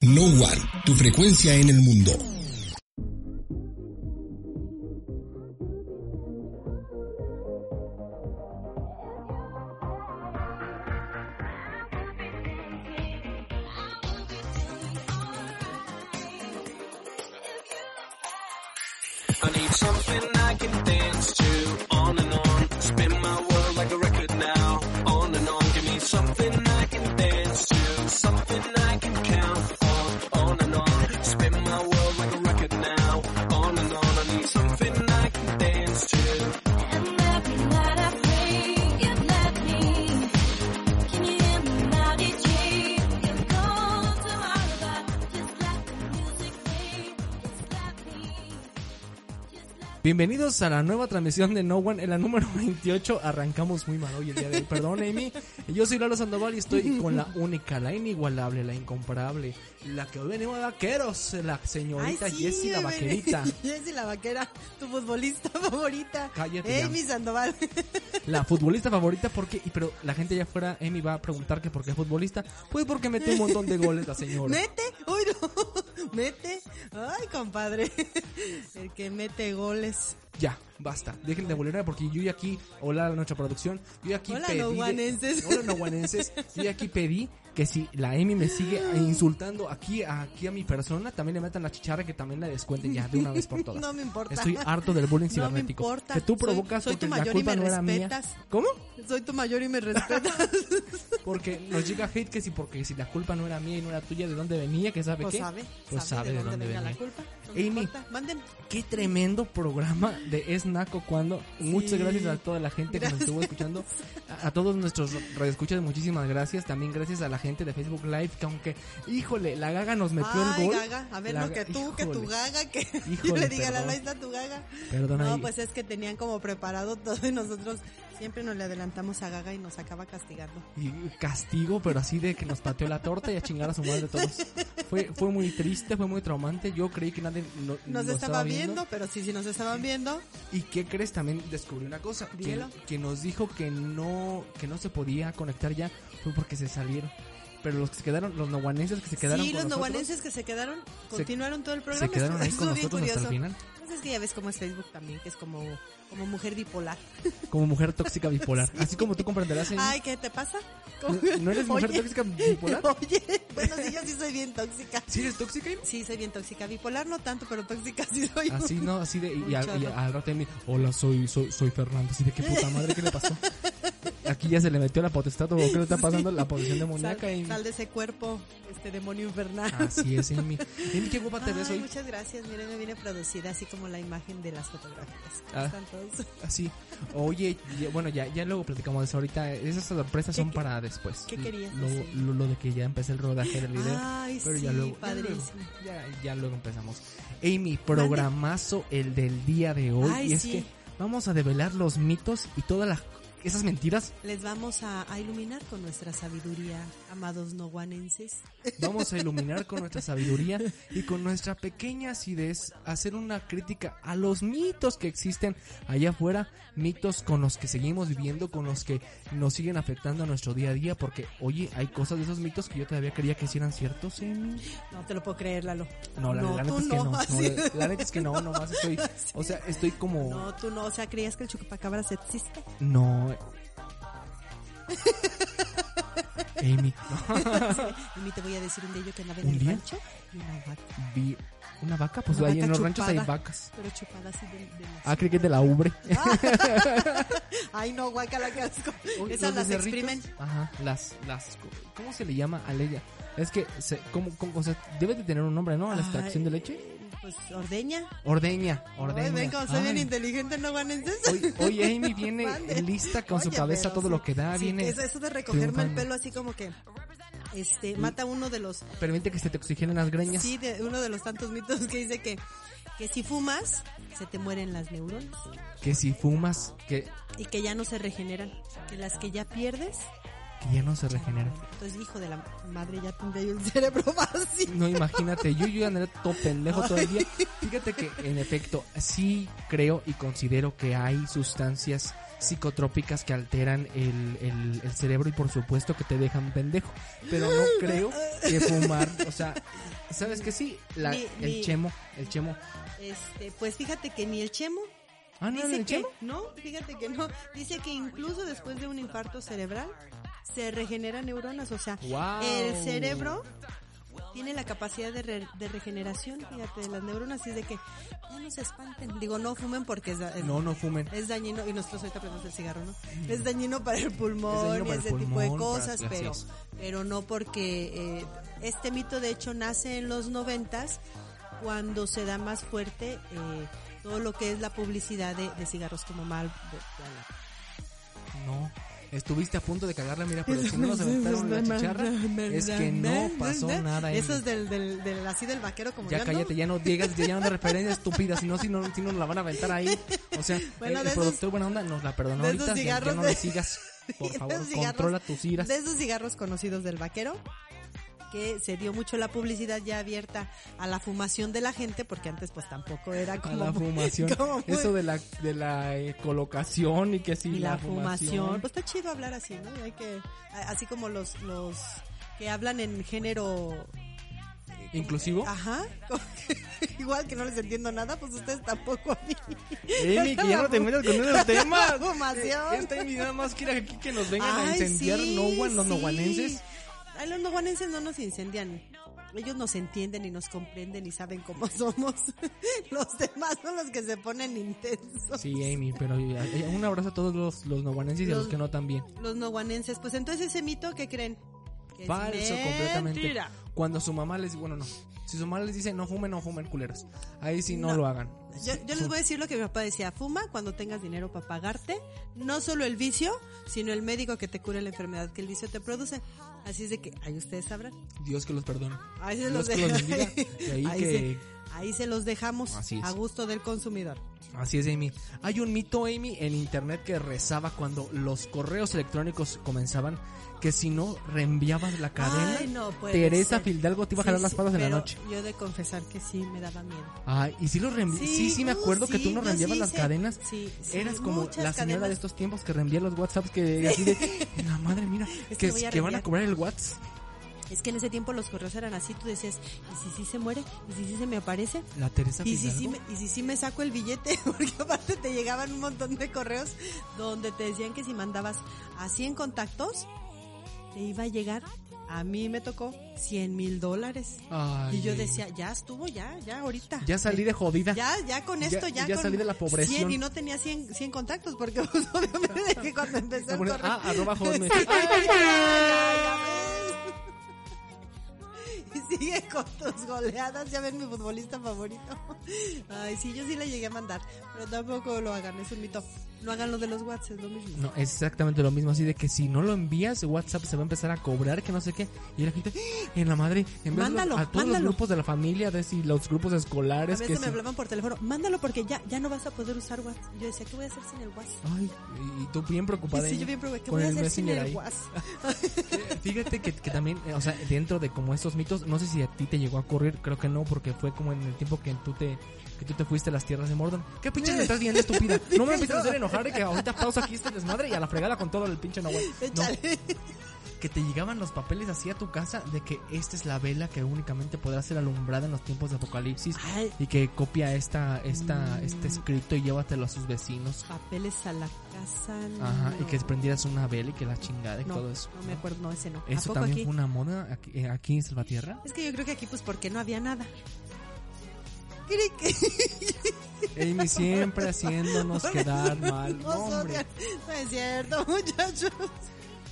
No One, tu frecuencia en el mundo. Something Bienvenidos a la nueva transmisión de No One, en la número 28. Arrancamos muy mal hoy el día de hoy. Perdón, Amy. Yo soy Lalo Sandoval y estoy con la única, la inigualable, la incomparable, la que hoy venimos de vaqueros, la señorita Ay, sí, Jessie la vaquerita. Jessie la vaquera, tu futbolista favorita. Cállate ya. Amy Sandoval. La futbolista favorita, porque, pero la gente allá afuera, Amy va a preguntar que por qué es futbolista. Pues porque mete un montón de goles la señora. Mete, uy no, mete. Ay, compadre. El que mete goles. Ya, basta. Dejen de bolear porque yo ya aquí, hola a nuestra producción, yo ya aquí Hola, pedí. de- noguanenses. hola, noguanenses. Yo ya aquí pedí que si la Emi me sigue insultando aquí, aquí a mi persona, también le metan la chicharra que también la descuenten ya de una vez por todas. No me importa. Estoy harto del bullying No me cibernético. importa. Que tú Soy- provocas soy porque tu la mayor y culpa me no era mía. ¿Cómo? Soy tu mayor y me respetas. Porque nos llega hate que si porque si la culpa no era mía y no era tuya, ¿de dónde venía? ¿Qué sabe Pues qué? sabe, Pues sabe de dónde venga venía. la culpa. Amy. Manden. Qué tremendo programa de Es Naco cuando. Muchas Sí. gracias a toda la gente que nos Gracias. estuvo escuchando. A, a todos nuestros radioescuchas, muchísimas gracias. También gracias a la gente de Facebook Live que aunque, híjole, la gaga nos metió Ay, el gol. gaga. A ver, La no, que tú, que tu híjole. gaga, que yo Híjole, le diga a la perdón. Laisa tu gaga. Perdón No, ahí. pues es que tenían como preparado todo y nosotros siempre nos le adelantamos a Gaga y nos acaba castigando. Y castigo, pero así de que nos pateó la torta y a chingar a su madre todos. Fue, fue muy triste, fue muy traumante. Yo creí que nadie no- Nos lo estaba viendo, pero sí, sí nos estaban viendo. ¿Y qué crees? También descubrí una cosa. Que, que nos dijo que no, que no se podía conectar ya fue porque se salieron. Pero los que se quedaron, los noguanenses que se quedaron sí, con los noguanenses que se quedaron, continuaron todo el programa. se quedaron ahí con nosotros hasta el final. Pues es que ya ves cómo es Facebook también, que es como, como mujer bipolar. Como mujer tóxica bipolar. Así como tú comprenderás, Amy. Ay, ¿qué te pasa? ¿No, no eres mujer Oye. tóxica bipolar? Oye, bueno, sí, yo sí soy bien tóxica. ¿Sí eres tóxica? Sí, soy bien tóxica. Bipolar no tanto, pero tóxica sí soy. Así, ¿no? Así de... Y, Un al- y al rato Amy, hola, soy, soy, soy Fernando. Así de qué puta madre, ¿qué le pasó? Aquí ya se le metió la potestad o qué le está pasando la posesión Sal, demoníaca, Amy. sal de ese cuerpo, este demonio infernal. Así es, Amy. Amy, qué guapa te ves hoy. muchas gracias. Miren, me viene producida así como la imagen de las fotografías. ¿Cómo Ah. están todos? Así. Oye, ya- bueno, ya, ya luego platicamos de eso ahorita. Esas sorpresas son ¿Qué- para después. qué querías Lo, decir? lo, lo de que ya empecé el rodaje del video. Ay, pero sí, ya luego. padrísimo. Ya, ya luego empezamos. Amy, programazo el del día de hoy. Ay, y es sí. que vamos a develar los mitos y todas las esas mentiras. Les vamos a, a iluminar con nuestra sabiduría, amados noguanenses. Vamos a iluminar con nuestra sabiduría y con nuestra pequeña acidez hacer una crítica a los mitos que existen allá afuera, mitos con los que seguimos viviendo, con los que nos siguen afectando a nuestro día a día, porque oye, hay cosas de esos mitos que yo todavía creía que sí eran ciertos. Amy. No te lo puedo creer, Lalo. No, la, la neta es que no. no, así. la, la neta es que no, nomás estoy, o sea, estoy como, No, tú no. O sea, ¿creías que el chupacabras existe? no. Amy, Y ni te voy a decir un de ellos que andaba en ¿Un el día? rancho y una vaca. vi una vaca, pues Una ahí en vaca los ranchos hay chupada. vacas. Pero chupada así de, de las- Ah, creí que es de la ubre. Ay, no, guacala, qué asco. Oye, Esas las exprimen. Ajá, las, las, ¿cómo se le llama a ella? Es que, se, ¿cómo, cómo, o sea, debe de tener un nombre, ¿no? A la extracción de leche. Pues ordeña. Ordeña, ordeña. Ven, como soy bien inteligente, no guanenses. Hoy, hoy Amy viene lista con su Oye, cabeza pero todo sí, lo que da, sí, viene Eso, eso de recogerme el pelo así como que. este, mata uno de los, Permite que se te oxigenen las greñas. sí, de uno de los tantos mitos que dice que, que si fumas, se te mueren las neuronas Que si fumas, que, y que ya no se regeneran, que las que ya pierdes, que ya no se regeneran. entonces hijo de la madre ya tendría yo el cerebro vacío. No, imagínate, yo, yo andaré todo pendejo todo el día. Fíjate que, en efecto, sí creo y considero que hay sustancias psicotrópicas que alteran el, el, el cerebro y por supuesto que te dejan pendejo. Pero no creo que fumar, o sea, ¿sabes que sí? La, Mi- el mi- chemo, el chemo. Este, pues fíjate que ni el chemo Ah, no, dice el que chemo. no, fíjate que no, dice que incluso después de un infarto cerebral se regeneran neuronas, o sea, el cerebro tiene la capacidad de, re- de regeneración, fíjate, de las neuronas, y es de que ya no se espanten. Digo, no fumen porque es, es- No, no fumen. es dañino, y nosotros ahorita aprendemos el cigarro, ¿no? Es dañino para el pulmón y ese tipo de cosas, pero, pero no porque eh, este mito de hecho nace en los noventas cuando se da más fuerte eh, todo lo que es la publicidad de, de cigarros como Mal. No. Estuviste a punto de cagarla, mira, pero si no nos aventaron la chicharra, es que no pasó nada. Eso es del, del, del- así del vaquero como Ya cállate, ya no digas, ya no de referencia estúpida, si no, si no, si no nos la van a aventar ahí. O sea, Bueno, el, de el esos- productor buena onda nos la perdonó ahorita, ya, ya no le sigas, por favor, controla tus iras. De esos cigarros conocidos del vaquero, que se dio mucho la publicidad ya abierta a la fumación de la gente, porque antes pues tampoco era A como... la fumación, como muy- eso de la, de la eh, colocación y que sí, y la, la fumación. Pues está chido hablar así, ¿no? Hay que, a- así como los, los que hablan en género... ¿Inclusivo? Ajá. Igual que no les entiendo nada, pues ustedes tampoco a mí. Amy, que ya no te metas con esos temas. Eh, Esta nada más quiere aquí que nos vengan a incendiar sí, no, los sí. noguanenses. Ay, los noguanenses no nos incendian. Ellos nos entienden y nos comprenden y saben cómo somos. Los demás son los que se ponen intensos. Sí, Amy, pero eh, un abrazo a todos los, los noguanenses y a los Los- que no también. Los noguanenses. Pues entonces ese mito, ¿qué creen? Que es Falso completamente. mentira. Cuando su mamá les bueno, no. Si su mamá les dice no fumen, no fumen culeros. Ahí sí no, No. lo hagan. Yo, yo les voy a decir lo que mi papá decía, fuma cuando tengas dinero para pagarte, no solo el vicio, sino el médico que te cure la enfermedad que el vicio te produce. Así es de que, ahí ustedes sabrán. Dios que los perdone. Ahí se Dios los, que deja- los bendiga. Y ahí ahí que- ahí se los dejamos Así a gusto del consumidor. Así es, Amy. Hay un mito, Amy, en internet que rezaba cuando los correos electrónicos comenzaban que si no reenviabas la cadena, Ay, no puede Teresa ser. Fidalgo te iba a Sí, jalar las sí, patas en la noche. Yo de confesar que sí me daba miedo. Ay, y si los reenvi- sí, sí, me uh, acuerdo que tú sí, no reenviabas sí las cadenas. sí, sí, Eras como la señora cadenas. de estos tiempos que reenvía los WhatsApps que así de la madre, mira, Es que, que van a cobrar el WhatsApp. Es que en ese tiempo los correos eran así, tú decías, ¿y si sí se muere? ¿Y si sí se me aparece? La Teresa Y si, sí me, y si sí me saco el billete, porque aparte te llegaban un montón de correos donde te decían que si mandabas a 100 contactos, te iba a llegar, a mí me tocó 100 mil dólares. Ay, Y yo decía, ya estuvo, ya, ya, ahorita. ya salí de jodida. Ya, ya con esto, ya, ya con salí de la pobreza. 100 y no tenía 100, 100 contactos, porque pues, obviamente que cuando empezó el correo... ah, arroba Ay, ya, ya, sigue con tus goleadas, ya ven mi futbolista favorito. Ay, sí, yo sí le llegué a mandar, pero tampoco lo hagan, es un mito. No hagan lo de los WhatsApp, es lo mismo. No, es exactamente lo mismo, así de que si no lo envías, WhatsApp se va a empezar a cobrar, que no sé qué, y la gente, ¡ah! en la madre, en vez de Mándalo, a todos mándalo. los grupos de la familia, de si los grupos A escolares, que veces me si- hablaban por teléfono, mándalo porque ya, ya no vas a poder usar WhatsApp. Yo decía, ¿qué voy a hacer sin el WhatsApp? Ay, y tú bien preocupada. sí, ahí yo bien preocupada, ¿qué voy a hacer sin el ahí. WhatsApp? Fíjate que, que también, eh, o sea, dentro de como estos mitos, no sé si a ti te llegó a ocurrir, creo que no, porque fue como en el tiempo que tú te que tú te fuiste a las tierras de Mordor. ¿Qué pinches me estás viendo, estúpida? No me empieces a hacer enojar de que ahorita pausa aquí este desmadre y a la fregada con todo el pinche Nahual. No, que te llegaban los papeles así a tu casa de que esta es la vela que únicamente podrá ser alumbrada en los tiempos de apocalipsis Ay, y que copia esta esta Mm. este escrito y llévatelo a sus vecinos. papeles a la casa. Ajá, y no. que prendieras una vela y que la chingada y no, todo eso. No me acuerdo, no, ese no. ¿A Eso también aquí? fue una moda aquí, aquí en Salvatierra. Es que yo creo que aquí, pues, porque no había nada. Que Amy siempre haciéndonos quedar mal. No, hombre. No es cierto, muchachos.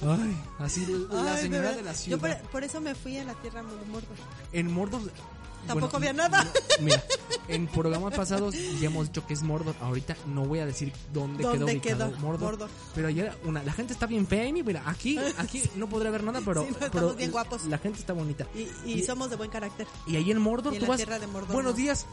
Ay, así la Ay, señora de la Yo por, ciudad. por eso me fui a la tierra de Mordor. En Mordor Tampoco Bueno, había nada. no, mira, en programas pasados ya hemos dicho que es Mordor. Ahorita no voy a decir dónde, ¿Dónde quedó quedó Mordor. Mordor? Pero ayer una, la gente está bien fea, Amy. Mira, aquí, aquí no podré ver nada, pero, Sí, estamos bien guapos. la gente está bonita. Y, y somos de buen carácter. Y ahí en Mordor Y en tú vas. tierra de Mordor Buenos no. días,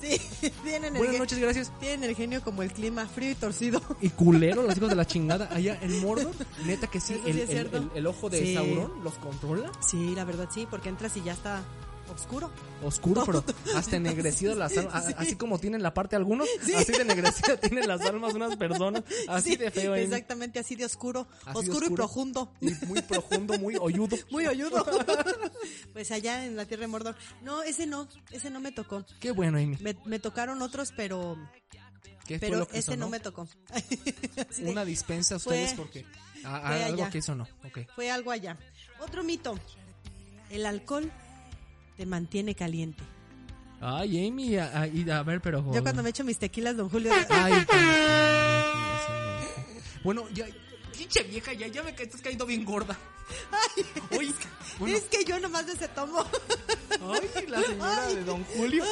Sí, tienen el, buenas noches, gracias. tienen el genio como el clima, frío y torcido. Y culero, los hijos de la chingada. Allá en Mordor, neta que sí, el- el ojo de Sí. Sauron los controla. Sí, la verdad sí, porque entras y ya está oscuro. Oscuro, pero hasta ennegrecido las almas. Sí. Así como tienen la parte algunos, así de ennegrecido tienen las almas unas personas. Así Sí, de feo. Exactamente, así de oscuro. Así de oscuro, y profundo. Y muy profundo, muy hoyudo. Muy oyudo. pues allá en la tierra de Mordor. No, ese no, ese no me tocó. Qué bueno, Amy. Me, me tocaron otros, pero ¿Qué pero lo que ese sonó? no me tocó. Una dispensa a ustedes Fue- porque a- a- fue algo allá. que eso no. Fue algo allá. Otro mito. El alcohol te mantiene caliente. Ay, Amy, a, a- y a ver, pero. Yo cuando me echo mis tequilas, don Julio. Ay, bueno, ya. Pinche vieja, ya, ya me estás cayendo bien gorda. Oye, es que- bueno, Es que yo nomás de ese tomo. ay, la señora de Don Julio.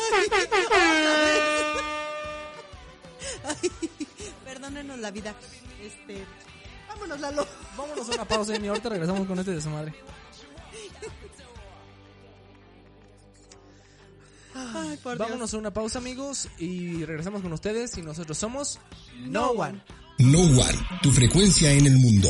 Perdónenos la vida. Este, vámonos, Lalo. Vámonos a una pausa, Amy. Ahorita regresamos con este de Ay, por Dios. Vámonos a una pausa, amigos, y regresamos con ustedes. Y nosotros somos No One. No One, tu frecuencia en el mundo.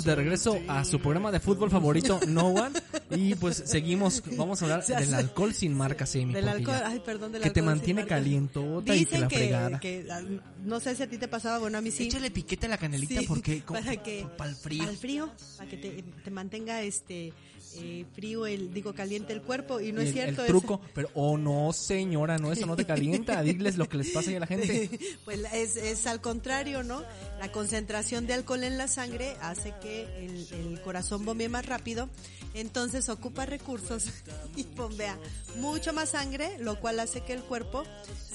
Estamos de regreso a su programa de fútbol favorito, No One. Y pues seguimos, vamos a hablar del alcohol sin marcas, Amy. Del porque alcohol, ay, perdón, del que te alcohol mantiene calientota y que Dicen la que, fregada. que, ah, no sé si a ti te pasaba, bueno, a mí sí. Échale piquete a la canelita Sí, porque como- para que para el frío. al frío, para que te, te mantenga este eh, frío el digo caliente el cuerpo y no es cierto el es- truco, pero oh no señora, no eso no te calienta, diles lo que les pasa a la gente. pues es, es al contrario, ¿no? La concentración de alcohol en la sangre hace que el, el corazón bombee más rápido, entonces ocupa recursos y bombea mucho más sangre, lo cual hace que el cuerpo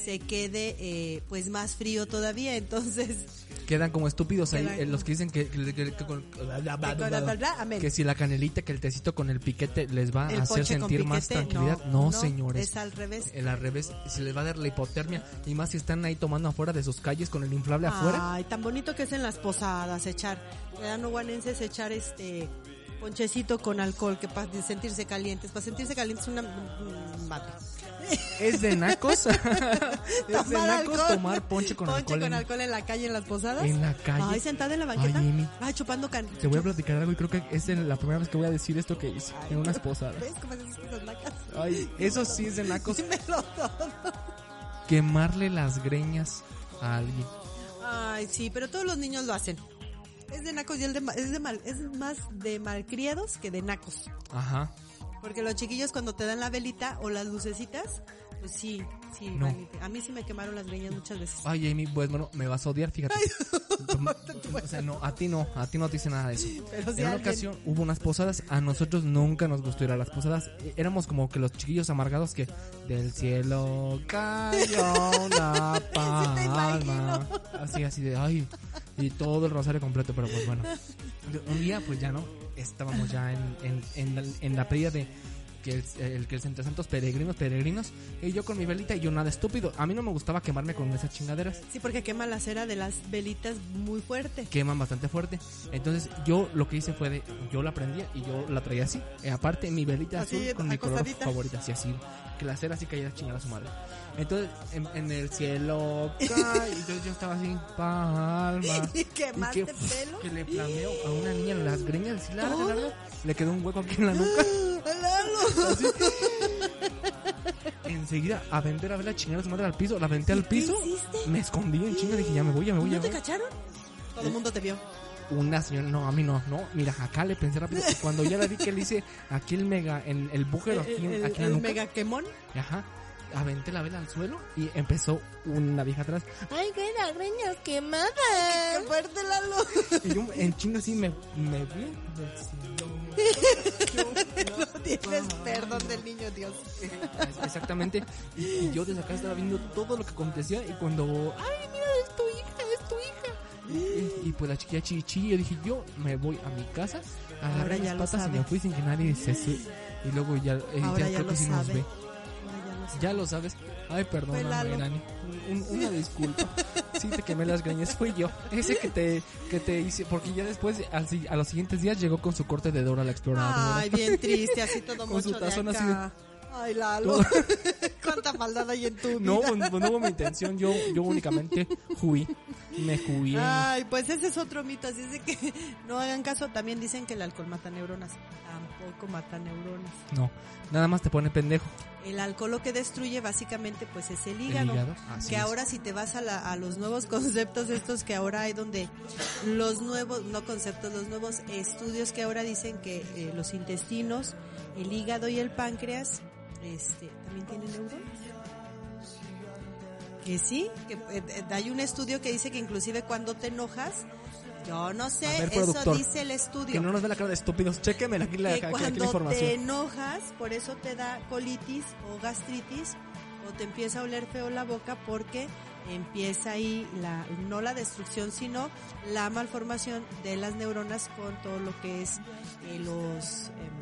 se quede eh, pues más frío todavía, entonces Quedan como estúpidos ahí eh, los que dicen que, que- que- que si la canelita, que el tecito con el piquete les va el a hacer con sentir más tranquilidad. No, señores. Es al revés. El al revés, se les va a dar la hipotermia. Y más si están ahí tomando afuera de sus calles con el inflable afuera. Ay, tan bonito que es en las posadas echar, ¿verdad? No guanenses echar este ponchecito con alcohol que para sentirse calientes, para sentirse calientes una un vato. Es de nacos. es de Tomar nacos tomar ponche con Ponche alcohol. con en- alcohol en la calle en las posadas. En la calle. Ay, sentada en la banqueta. Ay, chupando can. Te voy a platicar algo y creo que es la primera vez que voy a decir esto que hice en unas posadas. ¿Ves cómo nacas? Ay, eso sí es de nacos. Dímelo todo. Quemarle las greñas a alguien. Ay, sí, pero todos los niños lo hacen. Es de nacos y el de, es de mal, es más de malcriados que de nacos. Ajá. Porque los chiquillos cuando te dan la velita o las lucecitas, pues sí, sí, No. a mí sí me quemaron las greñas muchas veces. Ay, Amy, pues bueno, me vas a odiar, fíjate. o sea, no, a ti no, a ti no te hice nada de eso. Pero si en una alguien- ocasión hubo unas posadas, a nosotros nunca nos gustó ir a las posadas. Eh, Éramos como que los chiquillos amargados que del cielo cayó una palma. Así, así de, ay, y todo el rosario completo, pero pues bueno. Un día, pues ya no, estábamos ya en, en, en, la, en la pedida de que el, el que el Entre Santos peregrinos, peregrinos, y yo con mi velita y yo nada estúpido. A mí no me gustaba quemarme con esas chingaderas Sí, porque quema la cera de las velitas muy fuerte. queman bastante fuerte. Entonces yo lo que hice fue de, yo la prendía y yo la traía así. Eh, aparte mi velita Así, azul con mi color favorita, así así. Que la cera así cayera chingada a su madre. Entonces en, en el cielo cae, y yo, yo estaba así, palma. ¿Y quemaste que, pelo? que le flameo a una niña en las greñas así larga, larga. Le quedó un hueco aquí en la nuca. ¡Lalo! Enseguida aventé la vela chingada su madre al piso, la aventé al piso. Me escondí en chinga, dije ya me voy, ya me voy, ¿No te voy. cacharon? Todo el mundo te vio. Una señora, no, a mí no, no, mira, acá le pensé rápido. Y cuando ya la vi que le hice aquí el mega, en el bújero, aquí, en- El, aquí en la el nuca, mega quemón. ajá, aventé la vela al suelo y empezó una vieja atrás. Ay, qué greñas quemadas. ¡Qué fuerte, Lalo! Y yo en chinga así me, me vi. No tienes perdón del niño Dios. Exactamente. Y, y yo desde acá estaba viendo todo lo que acontecía y cuando, ay, mira, es tu hija, es tu hija. Y, y pues la chiquilla chichi, yo dije, yo me voy a mi casa, Ahora agarré las patas y me fui sin que nadie se Y luego ya, eh, Ahora ya ya creo que sí nos ve. Ya lo sabes. Ay, Lalo. Nani. Un- una disculpa. Sí, te quemé las greñas. Fui yo. Ese que te, que te hice. Porque ya después, a los siguientes días, llegó con su corte de Dora la exploradora. Ay, bien triste, así todo Con su mocho de tazón así acá. Ay, Lalo. Cuánta maldad hay en tu vida. No, no hubo mi intención. Yo, yo únicamente juí. Me jugué. Ay, pues ese es otro mito, así es de que no hagan caso. También dicen que el alcohol mata neuronas. Tampoco mata neuronas. No, nada más te pone pendejo. El alcohol lo que destruye básicamente pues es el hígado. que es. ahora si te vas a, la- a los nuevos conceptos estos que ahora hay donde los nuevos, no conceptos, los nuevos estudios que ahora dicen que eh, los intestinos, el hígado y el páncreas este, también tienen neuronas. Que sí, que eh, eh, hay un estudio que dice que inclusive cuando te enojas, yo no sé, ver, eso dice el estudio Que no nos ve la cara de estúpidos. Chéqueme aquí la, que aquí- aquí la cuando te enojas, por eso te da colitis o gastritis o te empieza a oler feo la boca porque empieza ahí la no la destrucción sino la malformación de las neuronas con todo lo que es eh, los em,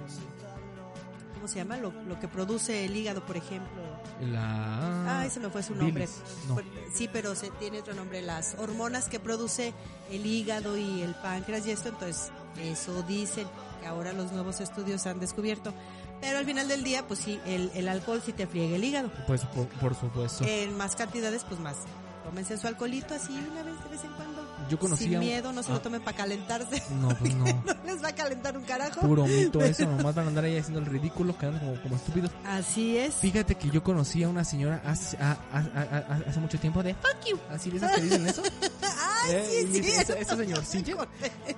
¿cómo se llama? Lo, lo que produce el hígado, por ejemplo. La... Ay, se me fue su nombre. no. Sí, pero se tiene otro nombre. Las hormonas que produce el hígado y el páncreas y esto, entonces eso dicen que ahora los nuevos estudios han descubierto. Pero al final del día, pues sí, el, el alcohol sí te friega el hígado. Pues por, por supuesto. En más cantidades, pues más. Tómense su alcoholito así una vez de vez en cuando. Yo conocí Sin miedo, no se ah. lo tomen para calentarse. No, pues no. no les va a calentar un carajo. Puro mito eso, nomás van a andar ahí haciendo el ridículo, quedando como, como estúpidos. Así es. Fíjate que yo conocí a una señora hace, a- a- a- a- hace mucho tiempo de fuck you. Así de esas que dicen eso. Ay, Eh, sí, y sí. esa, esa señorcilla,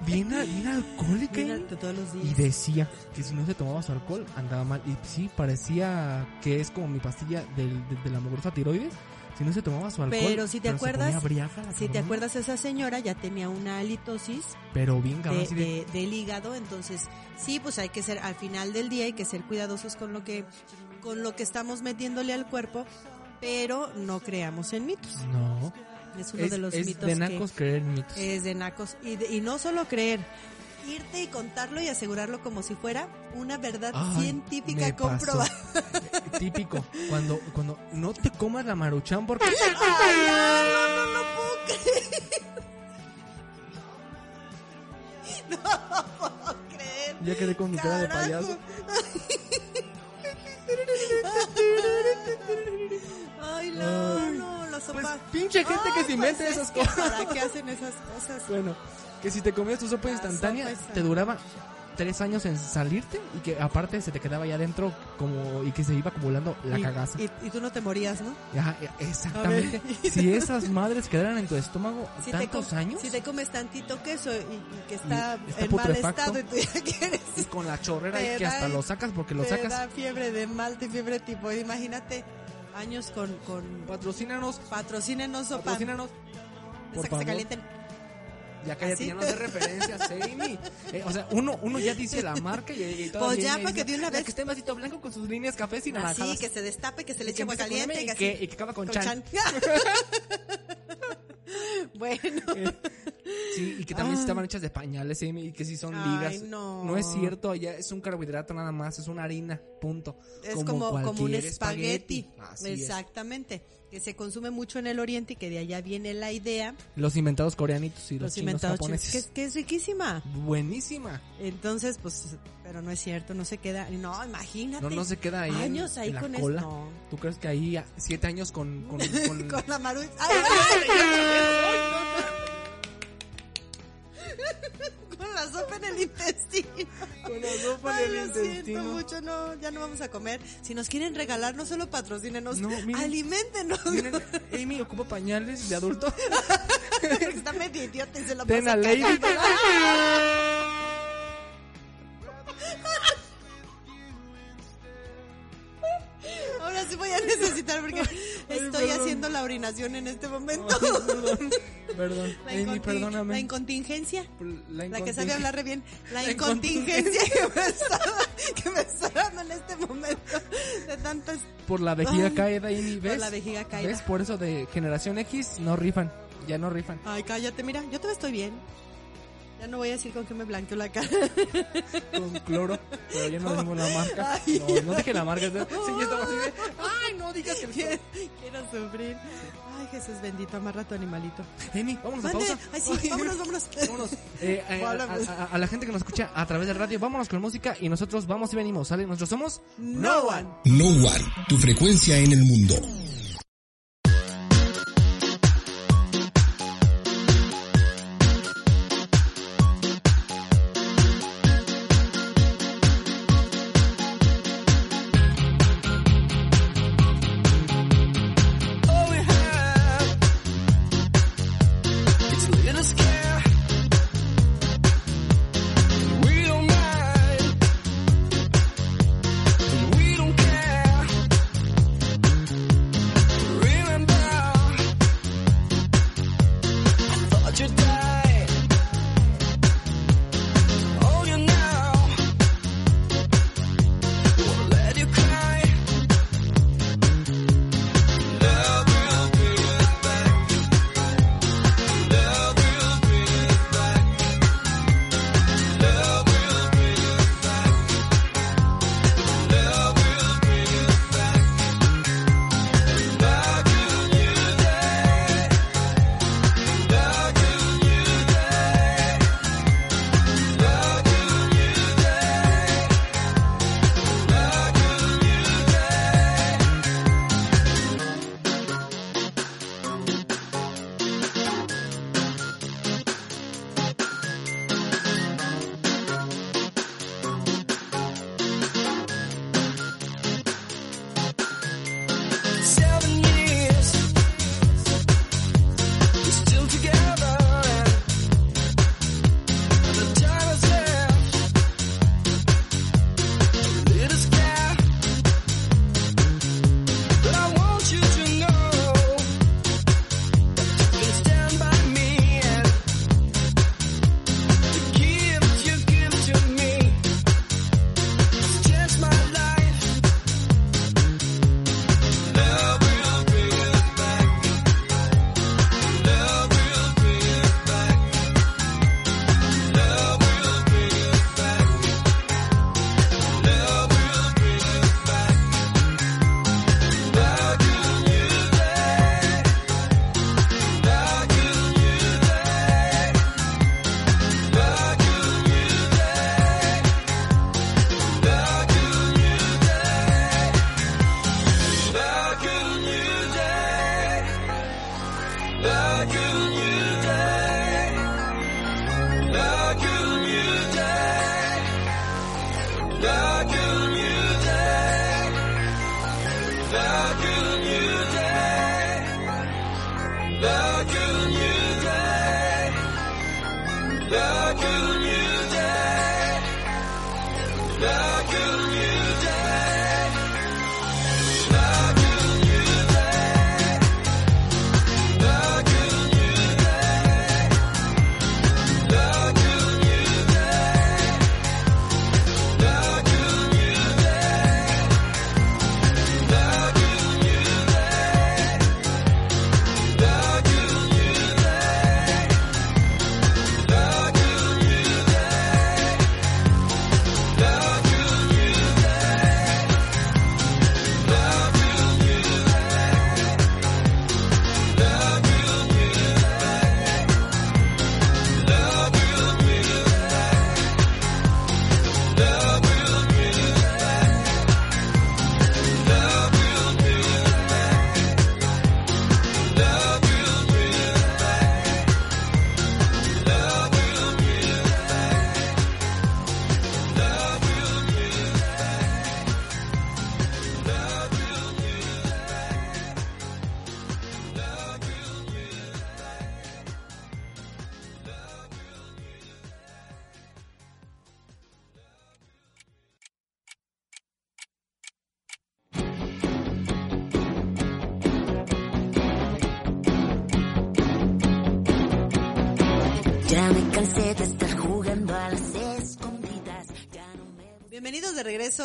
bien, bien alcohólica. Y- todos los Y días. decía que si no se tomaba su alcohol andaba mal. Y sí, parecía que es como mi pastilla del, de, de la mugrosa tiroides. Si no se tomaba su alcohol. Pero si te acuerdas, Si te acuerdas, esa señora ya tenía una halitosis Pero bien cabrón, de, así de- de- del hígado, entonces sí, pues hay que ser, al final del día hay que ser cuidadosos con lo que, con lo que estamos metiéndole al cuerpo, pero no creamos en mitos. No. Es uno Es, de los es mitos de nacos creer en mitos. es de nacos y, de- y no solo creer. Irte y contarlo y asegurarlo como si fuera una verdad Ay, científica comprobada. Típico. Cuando, cuando no te comas la maruchan porque... Ay, no, no, no, no puedo creer. No puedo creer. Ya quedé con mi cara de payaso. Ay, no, no, sopa. Pues pinche gente que se inventa pues, esas cosas. ¿Para qué hacen esas cosas? Bueno, que si te comías tu sopa La instantánea, sopa te duraba tres años en salirte y que aparte se te quedaba ahí adentro como y que se iba acumulando la Y- cagaza. Y, y tú no te morías, ¿no? Ajá, e- exactamente. Si esas madres quedaran en tu estómago Si tantos años si te comes tantito queso y, y que está, Y está en mal estado y tú ya quieres. y con la chorrera ahí que hasta lo sacas porque lo te sacas. da fiebre de malte, fiebre tipo. Imagínate años con, con Patrocínanos, patrocínenos sopa. patrocínanos. Por que se calienten. Ya cállate, ¿Así? ya no de referencias, Amy. Eh, o sea, uno, uno ya dice la marca y, y todavía Pues ya, para que de una "La vez- que esté en vasito blanco con sus líneas cafés y naranjadas. Así, que se destape, que se le eche agua con caliente. Y que, y que acaba con, chan. bueno. Sí, y que también estaban hechas de pañales, y que sí son Ay, ligas. no. es cierto, ya es un carbohidrato nada más, es una harina, punto. Es como, como, un espagueti. Así es. Que se consume mucho en el oriente y que de allá viene la idea. Los inventados coreanitos y los, Los chinos inventados chinos, japoneses. que, que es riquísima. Buenísima. Entonces, pues, pero no es cierto, no se queda. No, imagínate. No, no se queda ahí en- Años ahí en la con cola. esto. No. ¿Tú crees que ahí siete años con... con, con- Con la maru... ¡Ay, ay! Con la sopa en el intestino. con la sopa en el lo siento intestino? mucho, no, ya no vamos a comer. Si nos quieren regalar, no solo patrocínenos, No, miren. aliméntenos. Miren, Amy ocupa pañales de adulto. Está medio idiota y se la Ten pasa a Lady. Ahora sí voy a necesitar porque estoy perdón. haciendo la orinación en este momento. perdón, perdón. La, Amy, inconti- la perdóname. incontingencia. La, La que sabe hablar re bien. La, La incontingencia que me, está, que me está dando en este momento. De tantas. Por la vejiga Ay, caída, Amy, ¿ves? la vejiga caída. ¿Ves? Por eso de generación X no rifan. Ya no rifan. Ay, cállate, mira, yo todavía estoy bien. Ya no voy a decir con qué me blanqueó la cara. Con cloro. Pero ya no decimos la marca. Ay. No, no dije la marca. Sí, ya estamos así de... Ay, no digas que... Quiero, quiero sufrir. Ay, Jesús bendito, amarra tu animalito. Amy, vámonos a pausa. Ay, sí, vámonos, vámonos. Vámonos. Eh, eh, a, a- a la gente que nos escucha a través del radio, vámonos con música y nosotros vamos y venimos, ¿sale? Nosotros somos No one. No One, tu frecuencia en el mundo.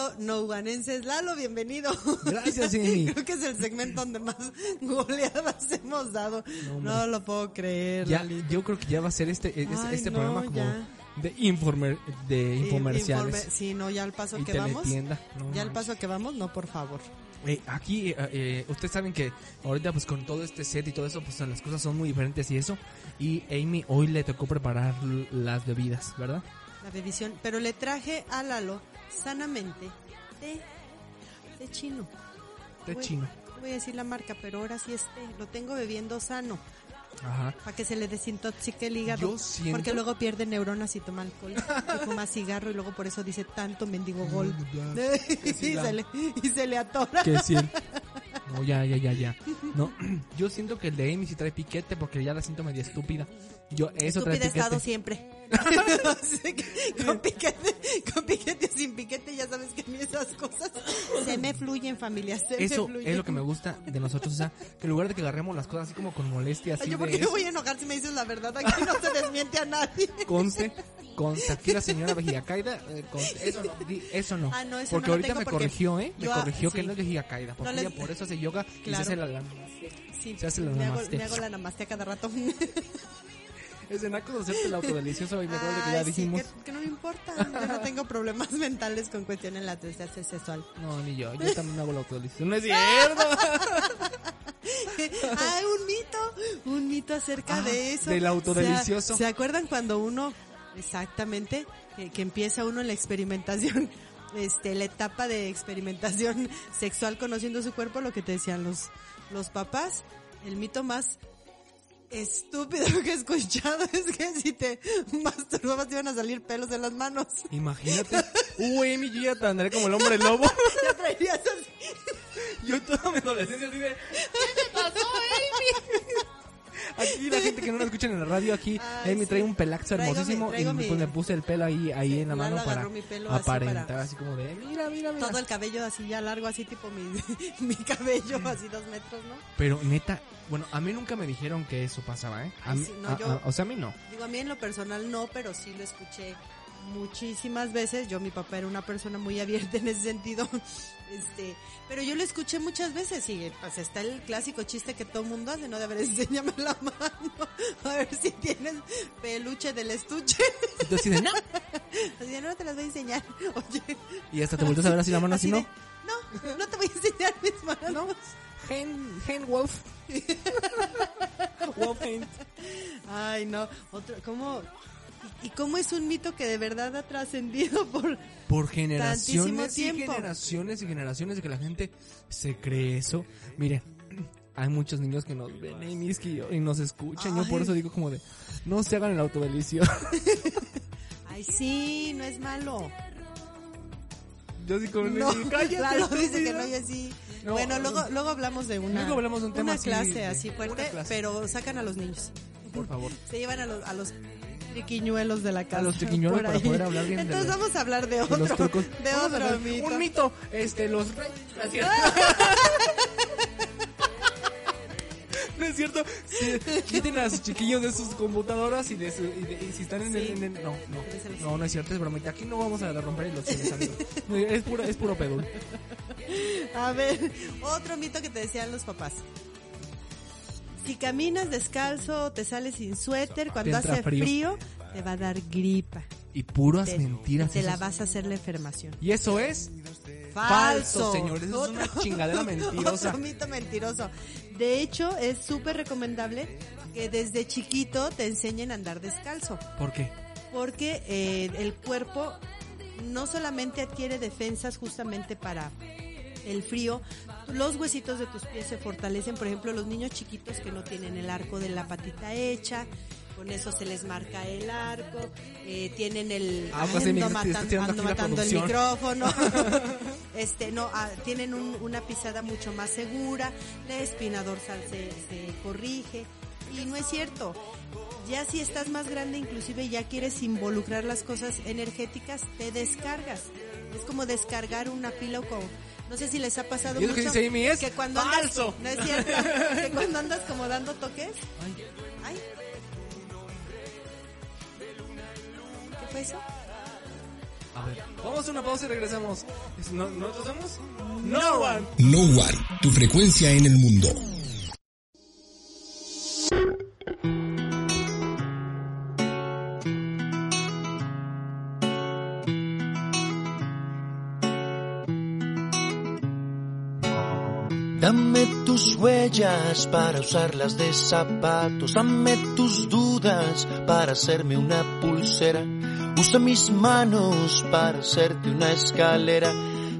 Regreso, nouganenses. Lalo, bienvenido. Gracias, Amy. Creo que es el segmento donde más goleadas hemos dado. No, lo puedo creer. Ya, yo creo que ya va a ser este, es- Ay, este no, programa como ya. de informer, de infomerciales. Informe- Sí, no, ya al paso que vamos. No Ya al paso que vamos, no, por favor. Eh, aquí, eh, eh, ustedes saben que ahorita pues con todo este set y todo eso, pues las cosas son muy diferentes y eso. Y Amy hoy le tocó preparar las bebidas, ¿verdad? La bebición. Pero le traje a Lalo sanamente té, té chino. Té Voy- chino. Voy a decir la marca, pero ahora sí es té. Lo tengo bebiendo sano. Ajá. Para que se le desintoxique el hígado. Yo siento- Porque luego pierde neuronas y toma alcohol. y fuma cigarro y luego por eso dice tanto mendigo gol. y, se le, y se le atora. Que sí. No, ya, ya, ya, ya. No, yo siento que el de Amy sí trae piquete porque ya la siento media estúpida. Yo, eso Estúpida he estado siempre. Con piquete, con piquete sin piquete, ya sabes que a mí esas cosas se me fluyen, familia. Se Eso me fluyen. es lo que me gusta de nosotros, o sea, que en lugar de que agarremos las cosas así como con molestia, así yo de porque me voy a enojar si me dices la verdad. Aquí no se desmiente a nadie. conste, conste, aquí la señora vejiga caída, eh, eso no, di- eso no, Ah, no, eso porque no ahorita me porque corrigió, ¿eh? Me yo, corrigió que no es vejiga caída, porque No les- ella por eso hace yoga y se Claro. hace la, la- Sí, Se hace la me, hago, me hago la namaste a cada rato. es de naco de hacerte el autodelicioso y me acuerdo que ya sí, dijimos, que, que no me importa. Yo no tengo problemas mentales con cuestiones de la tercera sexual. no, ni yo, yo también hago el autodelicioso, no es cierto, Ay, un mito, un mito acerca Ah, de eso. del autodelicioso. O sea, ¿Se acuerdan cuando uno, exactamente, que, que empieza uno en la experimentación, este, la etapa de experimentación sexual conociendo su cuerpo, lo que te decían los, los papás, el mito más estúpido que he escuchado es que si te masturbabas te iban a salir pelos en las manos. imagínate, uh, Amy, yo ya te andaré como el hombre lobo, Ya traerías así. yo toda mi adolescencia así de, ¿qué me pasó, Amy? Aquí la gente que no lo escucha en la radio, aquí sí. trae un mi- hermosísimo traigo y mi- pues me puse el pelo ahí, ahí en la mano para así aparentar para- así como de, mira, mira, mira. Todo el cabello así ya largo, así tipo mi, mi cabello, así dos metros, ¿no? Pero neta, bueno, a mí nunca me dijeron que eso pasaba, ¿eh? A mí- sí, no, a- yo- a- o sea, a mí no. Digo, a mí en lo personal no, pero sí lo escuché muchísimas veces. Yo, mi papá era una persona muy abierta en ese sentido. Este, pero yo lo escuché muchas veces y pues está el clásico chiste que todo mundo hace, ¿no? De ver, enséñame la mano, a ver si tienes peluche del estuche. Entonces, así de, no. Así de, no te las voy a enseñar. Oye, Y hasta te volteas a ver así la mano, así, así ¿no? de, no, no te voy a enseñar mis manos. No. Hen, hen Wolf. Wolf Hen. Ay, no. Otro, ¿cómo? ¿Y, y cómo es un mito que de verdad ha trascendido por... Por generaciones y generaciones y generaciones de que la gente se cree eso. Mire, hay muchos niños que nos ven que yo- y nos escuchan. Yo por eso digo como de, no se hagan el autodelicioso. Ay, sí, no es malo. yo sí como No, le digo, cállate. Lalo dice que estúpida". no, y así. No, bueno, no. luego, luego hablamos de una, Luego hablamos de un tema una clase así fuerte, clase. pero sacan a los niños. Por favor. Se llevan a los, a los triquiñuelos de la casa. A los triquiñuelos para poder hablar bien Entonces los- vamos a hablar de otro, los de otro mito. Un mito, este, los reyes. No es cierto. No es cierto. Sí, quiten a sus chiquillos de sus computadoras y, de su- y de- y si están en el, en el- No, no. No, no es cierto, es bromita. Aquí no vamos a romper ilusiones, amigos. Es puro, es puro pedul. A ver, otro mito que te decían los papás. Si caminas descalzo o te sales sin suéter, cuando hace frío. frío. te va a dar gripa. Y puras Te, mentiras. te la vas a hacer la enfermación. Y eso es Falso, señores. Eso es una chingadera mentirosa. Otro mito mentiroso. De hecho, es súper recomendable que desde chiquito te enseñen a andar descalzo. ¿Por qué? Porque eh, el cuerpo no solamente adquiere defensas justamente para el frío, los huesitos de tus pies se fortalecen, por ejemplo, los niños chiquitos que no tienen el arco de la patita hecha, con eso se les marca el arco, eh, tienen el Ah, pues ando, matan- ando matando el micrófono, este, no, ah, tienen un- una pisada mucho más segura, la espina dorsal se, se corrige y no es cierto. Ya si estás más grande, inclusive ya quieres involucrar las cosas energéticas, te descargas. Es como descargar una pila o con... No sé si les ha pasado Y es lo mucho que dice Amy, es que cuando falso. andas, no es cierto, que cuando andas como dando toques, Ay, ay. ¿Qué fue eso? a ver. Vamos a una pausa y regresamos. Es- ¿no- ¿Nosotros somos? No one. No One, tu frecuencia en el mundo. Dame tus huellas para usarlas de zapatos. Dame tus dudas para hacerme una pulsera. Usa mis manos para hacerte una escalera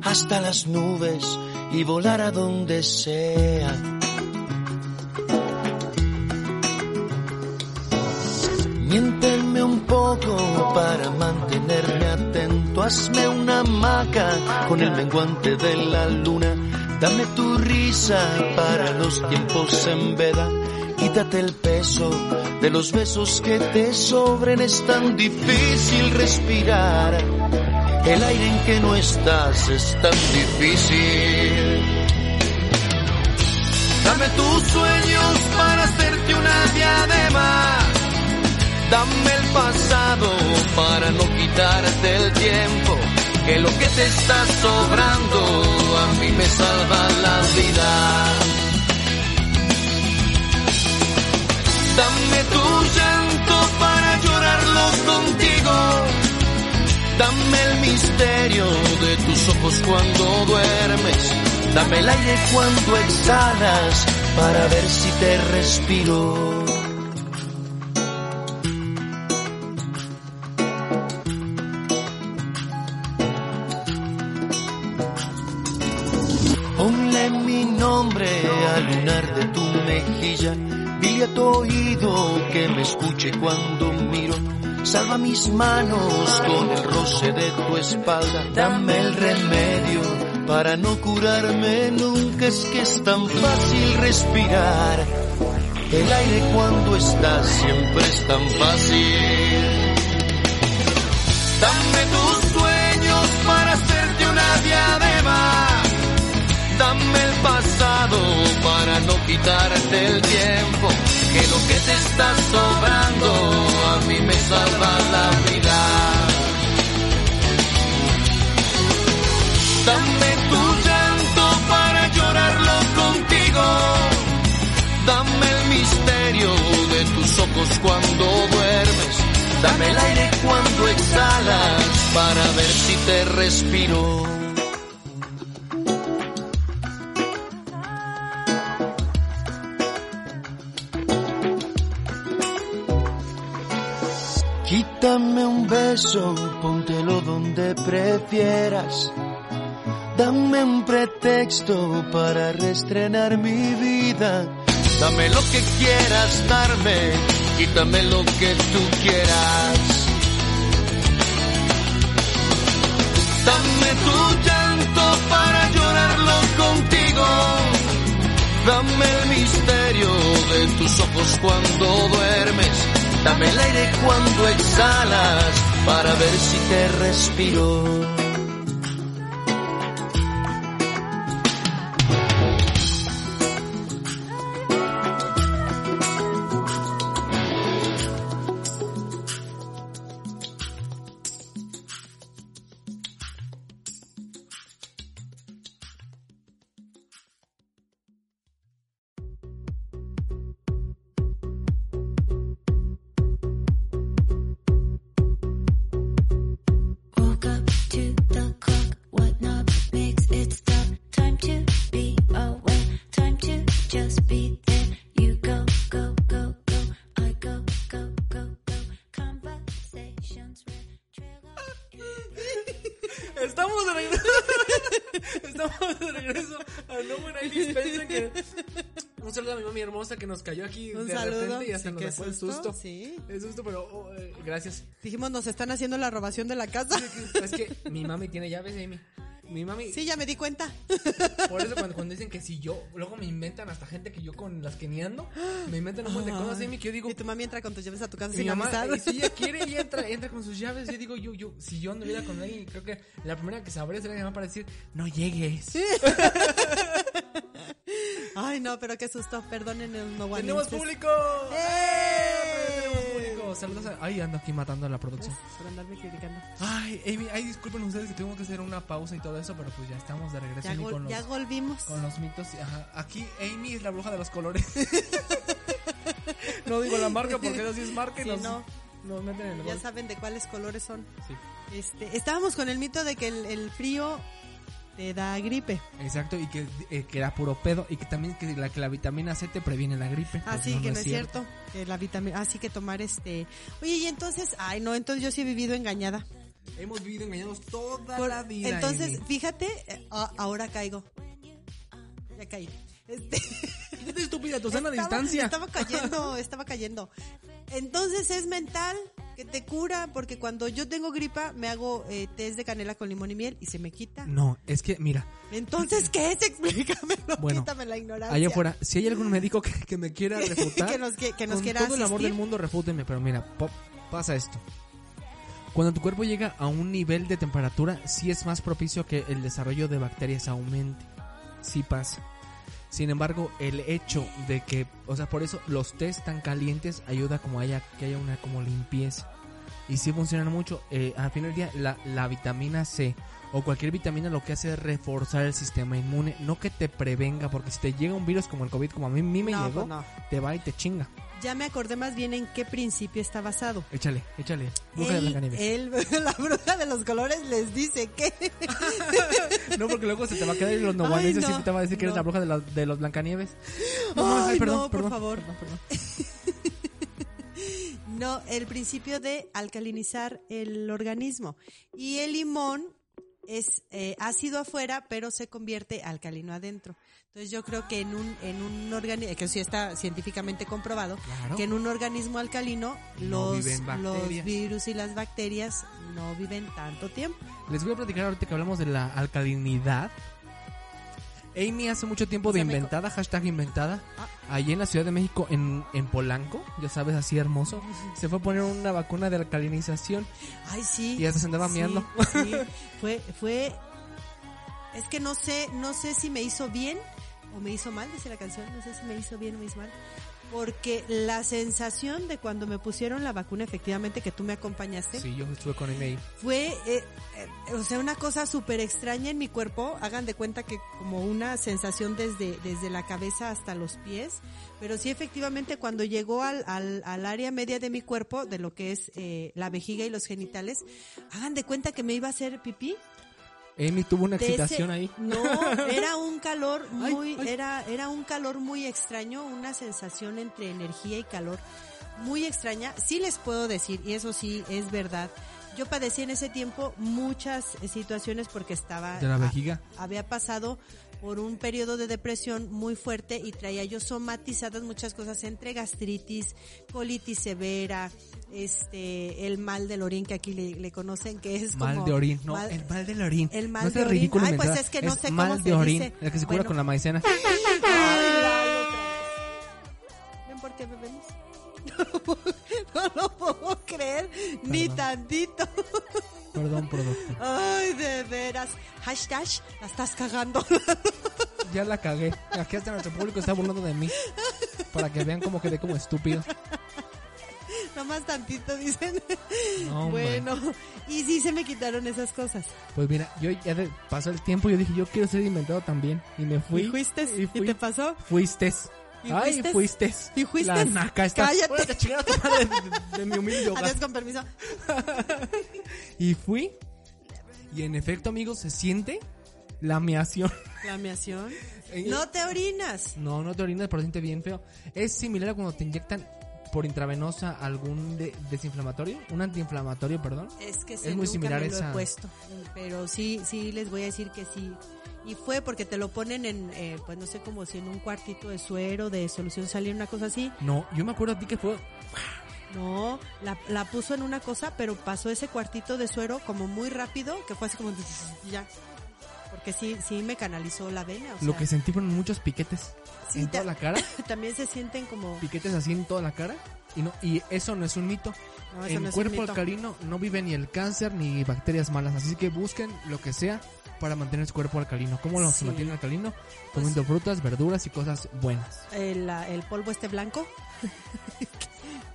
hasta las nubes y volar a donde sea. Miénteme un poco para mantenerme atento. Hazme una hamaca con el menguante de la luna. Dame tu risa para los tiempos en veda. Quítate el peso de los besos que te sobren. Es tan difícil respirar. El aire en que no estás es tan difícil. Dame tus sueños para hacerte una diadema. Dame el pasado para no quitarte el tiempo. Que lo que te está sobrando a mí me salva la vida. Dame tu llanto para llorarlo contigo. Dame el misterio de tus ojos cuando duermes. Dame el aire cuando exhalas para ver si te respiro. Mejilla. A tu oído que me escuche cuando miro. Salva mis manos con el roce de tu espalda. Dame el remedio para no curarme nunca. Es que es tan fácil respirar. El aire cuando estás siempre es tan fácil. Dame tus sueños para hacerte una diadema. Dame el pasado para no quitarte el tiempo. Que lo que te está sobrando a mí me salva la vida. Dame tu llanto para llorarlo contigo. Dame el misterio de tus ojos cuando duermes. Dame el aire cuando exhalas para ver si te respiro. Beso, póntelo donde prefieras. Dame un pretexto para reestrenar mi vida. Dame lo que quieras darme, quítame lo que tú quieras. Dame tu llanto para llorarlo contigo. Dame el misterio de tus ojos cuando duermes. Dame el aire cuando exhalas para ver si te respiro. Que nos cayó aquí Un de saludo. repente y hasta Sí, nos sacó el susto, sí. El susto, pero oh, eh, gracias. Dijimos, nos están haciendo la robación de la casa. Es que mi mami tiene llaves, Amy. Mi mami, Sí, ya me di cuenta. por eso cuando, cuando dicen que si yo, luego me inventan hasta gente que yo con las que ni ando, me inventan un montón de cosas, Amy, que yo digo, Y tu mami entra con tus llaves a tu casa sin mamá, avisar. y si ella quiere y entra, entra con sus llaves, yo digo, yo, yo, si yo anduviera con alguien, creo que la primera que sabré será mi mamá para decir, no llegues. Ay, no, pero qué susto. Perdonen el no one ¡Tenemos público! ¡Eh! ¡Tenemos público! Saludos a... Ay, ando aquí matando a la producción. Por andarme criticando. Ay, Amy, ay, disculpen ustedes que tuvimos que hacer una pausa y todo eso, pero pues ya estamos de regreso Ya, con, los, ya volvimos. con los mitos. Ajá. Aquí Amy es la bruja de los colores. no digo la marca porque eso sí es marca y Sí, nos, no. nos meten en el Ya saben de cuáles colores son. Sí. Este, estábamos con el mito de que el, el frío te da gripe. Exacto, y que, eh, que era puro pedo y que también que la, que la vitamina C te previene la gripe. Pues Así que no es cierto. Que la vitamina, así que tomar este. Oye, y entonces, ay no, entonces yo sí he vivido engañada. Hemos vivido engañados toda Por- la vida. entonces, Amy. fíjate, eh, a- ahora caigo. Ya caí. Este, estúpida, tu sana distancia. Estaba cayendo, estaba cayendo. Entonces es mental que te cura porque cuando yo tengo gripa me hago eh, test de canela con limón y miel y se me quita. No, es que, mira, Entonces, ¿qué es? Explícamelo, Bueno, quítame la ignorancia. allá afuera, si hay algún médico que, que me quiera refutar, Que nos- que- que nos con quiera todo el amor del mundo, refútenme. Pero mira, pop, pasa esto. Cuando tu cuerpo llega a un nivel de temperatura, sí es más propicio que el desarrollo de bacterias aumente. Sí pasa. Sin embargo, el hecho de que, o sea, por eso los test tan calientes ayuda como haya que haya una como limpieza. Y sí funcionan mucho. Eh, al final del día, la, la vitamina C o cualquier vitamina lo que hace es reforzar el sistema inmune, no que te prevenga, porque si te llega un virus como el COVID, como a mí, a mí me No, llegó, pues no. te va y te chinga. Ya me acordé más bien en qué principio está basado. Échale, échale. Bruja de El- Blancanieves. el- la bruja de los colores les dice que No, porque luego se te va a quedar y los Ay, noguaneses no, siempre te va a decir que eres no. la bruja de, la- de los Blancanieves. Ay, ay, perdón, no, por perdón, favor. perdón, perdón. No, el principio de alcalinizar el organismo. Y el limón es eh, ácido afuera, pero se convierte alcalino adentro. Entonces yo creo que en un, en un organismo, que sí está científicamente comprobado, Claro. que en un organismo alcalino No los, virus y las bacterias no viven tanto tiempo. Les voy a platicar ahorita que hablamos de la alcalinidad. Amy hace mucho tiempo de inventada, hashtag inventada, Ah. allí en la Ciudad de México, en, en Polanco, ya sabes, así hermoso, se fue a poner una vacuna de alcalinización Ay, sí. y ya se andaba Sí, miando. Sí, fue, fue, es que no sé, no sé si me hizo bien o me hizo mal, dice la canción, no sé si me hizo bien o me hizo mal, porque la sensación de cuando me pusieron la vacuna, efectivamente, que tú me acompañaste, Sí, yo estuve con ahí. fue, eh, eh, o sea, una cosa súper extraña en mi cuerpo, hagan de cuenta que como una sensación desde, desde la cabeza hasta los pies, pero sí efectivamente cuando llegó al, al, al área media de mi cuerpo, de lo que es eh, la vejiga y los genitales, hagan de cuenta que me iba a hacer pipí. Amy tuvo una ese- excitación ahí. No, era un calor muy, ay. era, era un calor muy extraño, una sensación entre energía y calor muy extraña. Sí les puedo decir, y eso sí es verdad, yo padecí en ese tiempo muchas situaciones porque estaba... ¿De la a- vejiga? había pasado por un periodo de depresión muy fuerte y traía yo somatizadas muchas cosas entre gastritis, colitis severa, este, el mal del orín que aquí le, le conocen que es Mal como de orín, no, mal- el mal del orín. el mal no de orín. ridículo Ay, pues es que no sé cómo mal se de orín, dice. el que se cura Bueno. con la maicena. Ay. ¿Ven por qué bebemos? No, creer, ni tantito. Perdón, producto. Ay, de veras. Hashtag, la estás cagando. Ya la cagué. Aquí hasta nuestro público está burlando de mí. Para que vean cómo quedé como estúpido. Nomás tantito, dicen. No, bueno, y sí se me quitaron esas cosas. Pues mira, yo ya pasó el tiempo y yo dije, yo quiero ser inventado también. Y me fui. ¿Y fuiste? Y ¿Y, te pasó? Fuiste. ¿Y Ay, fuiste? fuiste. ¿Y fuiste? La naca. Cállate. Tu madre de, de mi humilde hogar. Adiós, con permiso. Y fui. Y en efecto, amigos, se siente la meación. Flameación. Eh, No te orinas. No, no te orinas, pero siente bien feo. Es similar a cuando te inyectan por intravenosa algún de- desinflamatorio, un antiinflamatorio, perdón. Es que Es muy nunca similar me lo esa- he puesto. Pero sí, sí les voy a decir que sí. Y fue porque te lo ponen en, eh, pues no sé, como si en un cuartito de suero, de solución salir, una cosa así. No, yo me acuerdo a ti que fue. No, la, la puso en una cosa, pero pasó ese cuartito de suero como muy rápido, que fue así como ya. Porque sí, sí me canalizó la vena. O Lo que sentí fueron muchos piquetes Sí, en toda la cara. también se sienten como... Piquetes así en toda la cara. Y no y eso no es un mito. No, en no cuerpo alcalino no vive ni el cáncer ni bacterias malas. Así que busquen lo que sea para mantener su cuerpo alcalino. ¿Cómo lo Sí. mantiene alcalino? Pues- Comiendo frutas, verduras y cosas buenas. el, el polvo este blanco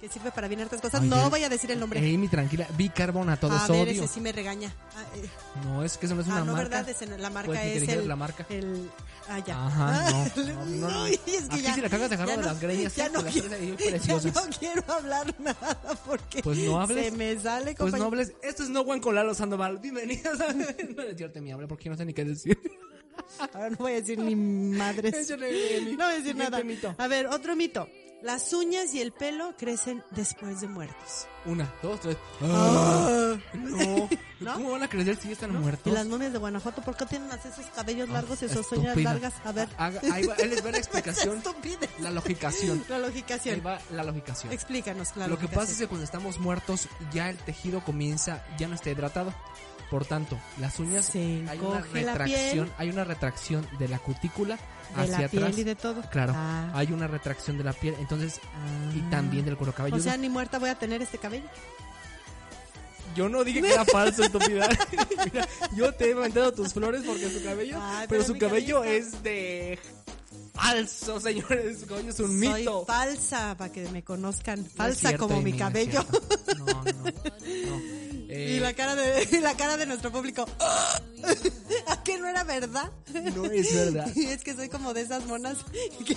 que sirve para bien hartas cosas. Ay, no voy a decir el nombre. Amy, tranquila. Bicarbonato de a ver, sodio. ese sí me regaña. Ah, eh, No, es que eso no es ah, una no, marca. ¿verdad? Ese la marca Pues, es el, la marca. el... Ah, ya. Ajá, no, Ah, no, no, es que Aquí ya, si la cagas te agarro ya de las greñas, Ya ¿eh? no, las quiero, ya no quiero hablar nada porque Pues no hables. se me sale, Pues no compañero. hables. Esto es No One con Lalo Sandoval. Bienvenidos a... No cierto, mi hable porque no sé ni qué decir. Ahora no voy a decir ni madres. No voy a decir nada. mito. A ver, otro mito. Las uñas y el pelo crecen después de muertos. Una, dos, tres. Ah. No. ¿No? ¿Cómo van a crecer si ya están muertos? Y las momias de Guanajuato, ¿por qué tienen esos cabellos largos y esas uñas largas? A ver. Haga- ahí, va, ahí les va la explicación. La logicación. La Ahí logicación. va la logicación. Explícanos la Lo que pasa es que cuando estamos muertos, ya el tejido comienza, ya no está hidratado. Por tanto, las uñas Se hay una retracción, hay una retracción de la cutícula de hacia la piel atrás. y de todo. Claro, Ah. hay una retracción de la piel, entonces y Ah. también del cuero cabelludo. O sea, ni muerta voy a tener este cabello. yo no dije que era falso, estúpida. Mira, yo te he inventado tus flores porque su cabello, Ay, pero pero su cabello es de falso, señores. Su cabello es un Soy mito. falsa, para que me conozcan. No Falsa cierto, como mi cabello. No, no, no. Eh, Y la cara de y la cara de nuestro público. ¿A qué no era verdad? No es verdad. Y es que soy como de esas monas que,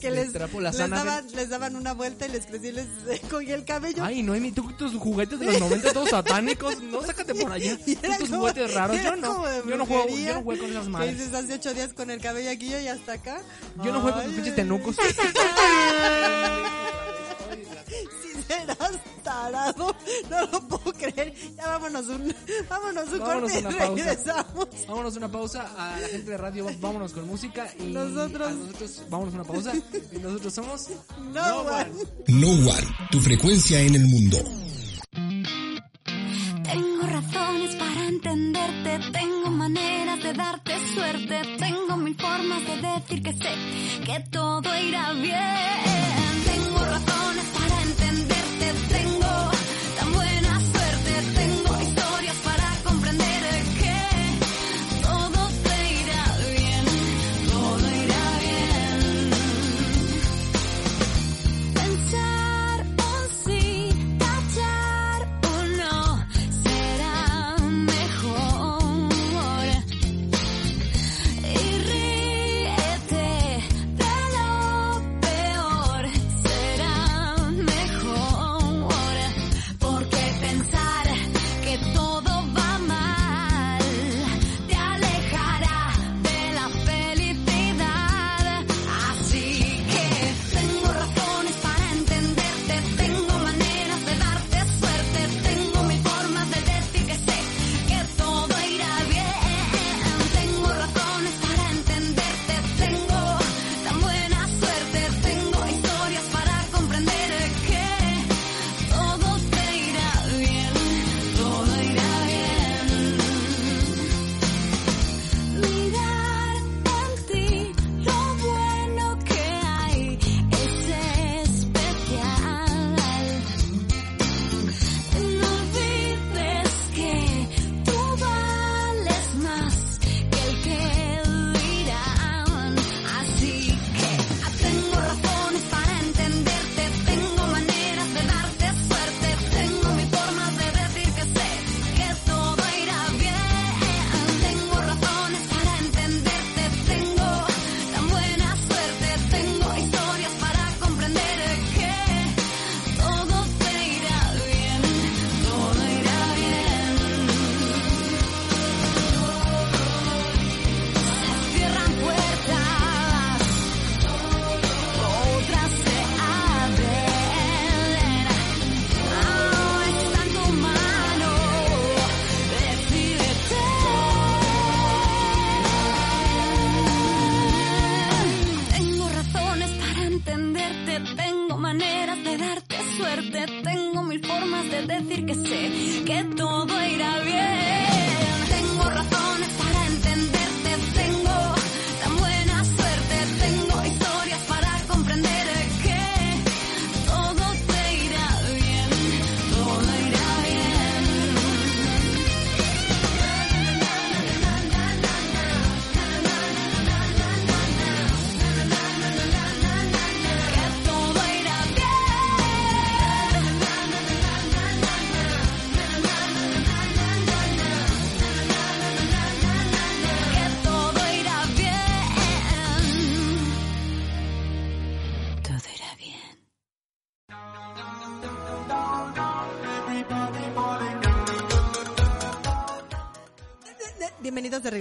que Les les, daban, les daban una vuelta y les crecí y les cogí el cabello. Ay, Noemi, tú tus juguetes de los 90 todos satánicos, no, sácate por allá. Y tus juguetes raros, yo no. Yo no juego, yo no juego con esas madres. dices hace ocho días con el cabello aquí y hasta acá. Yo no juego con tus pinches tenucos. Serás tarado, no lo puedo creer. Ya vámonos un, vámonos un Vámonos corte y una pausa. regresamos. Vámonos a una pausa a la gente de radio, vámonos con música y Nosotros- a nosotros vámonos a una pausa y nosotros somos No, one. No One, tu frecuencia en el mundo. Tengo razones para entenderte, tengo maneras de darte suerte, tengo mil formas de decir que sé que todo irá bien. Tengo razones para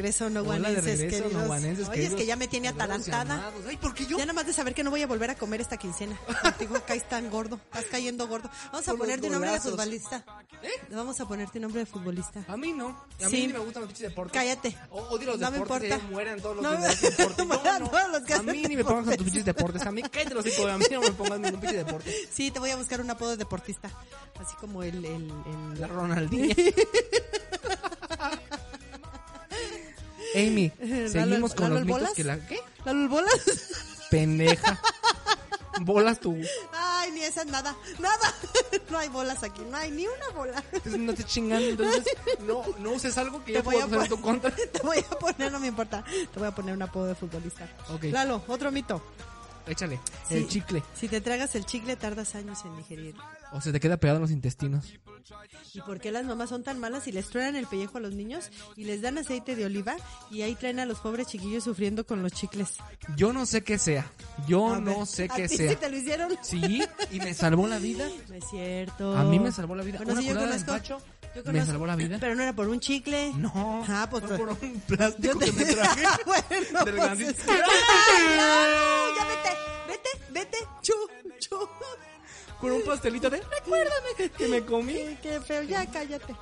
regreso, no Hola, de guanenses, regreso, noguanenses, Oye, es que ya me tiene atalantada. Ay, ¿por qué yo? Ya nada más de saber que no voy a volver a comer esta quincena. Contigo caes tan gordo, estás cayendo gordo. Vamos a ponerte un nombre de futbolista. ¿Eh? Vamos a ponerte un nombre de futbolista. A mí no. A mí Sí. ni me gustan los pinches deportes. Cállate. Odio los No me deportes. importa. ya mueran todos los No que me- No, no. todos los que a mí ni me pongas con tus deportes. pinches deportes. A mí, cállate los hijos. A mí no me pongas ningún pinche deporte. Sí, te voy a buscar un apodo de deportista. Así como el... el, el- La Ronaldinha. Amy, seguimos con los mitos Bolas. que la... ¿Qué? ¿Lalo bolas? Pendeja. Bolas tú. Ay, ni esa nada. Nada. No hay bolas aquí. No hay ni una bola. Entonces no te chingando. Entonces no, no uses algo que Te yo voy puedo a usar en tu contra. Te voy a poner, no me importa. Te voy a poner un apodo de futbolista. Ok. Lalo, otro mito. Échale. Sí. El chicle. Si te tragas el chicle, tardas años en digerirlo. O se te queda pegado en los intestinos. ¿Y por qué las mamás son tan malas y les truenan el pellejo a los niños y les dan aceite de oliva y ahí traen a los pobres chiquillos sufriendo con los chicles? Yo no sé qué sea. Yo A no ver, sé ¿a qué sea. sí te lo hicieron? Sí, y me salvó la vida. No es cierto. A mí me salvó la vida. Bueno, Una sí, yo conozco. empacho yo me salvó la vida. Pero no era por un chicle. No, Ah, pues, fue pero- por un plástico Yo te... que me traje. bueno, Del pues. Ya vete, vete, vete. Chu, chu. Con un pastelito de recuérdame que, me comí. Qué, feo, ya cállate.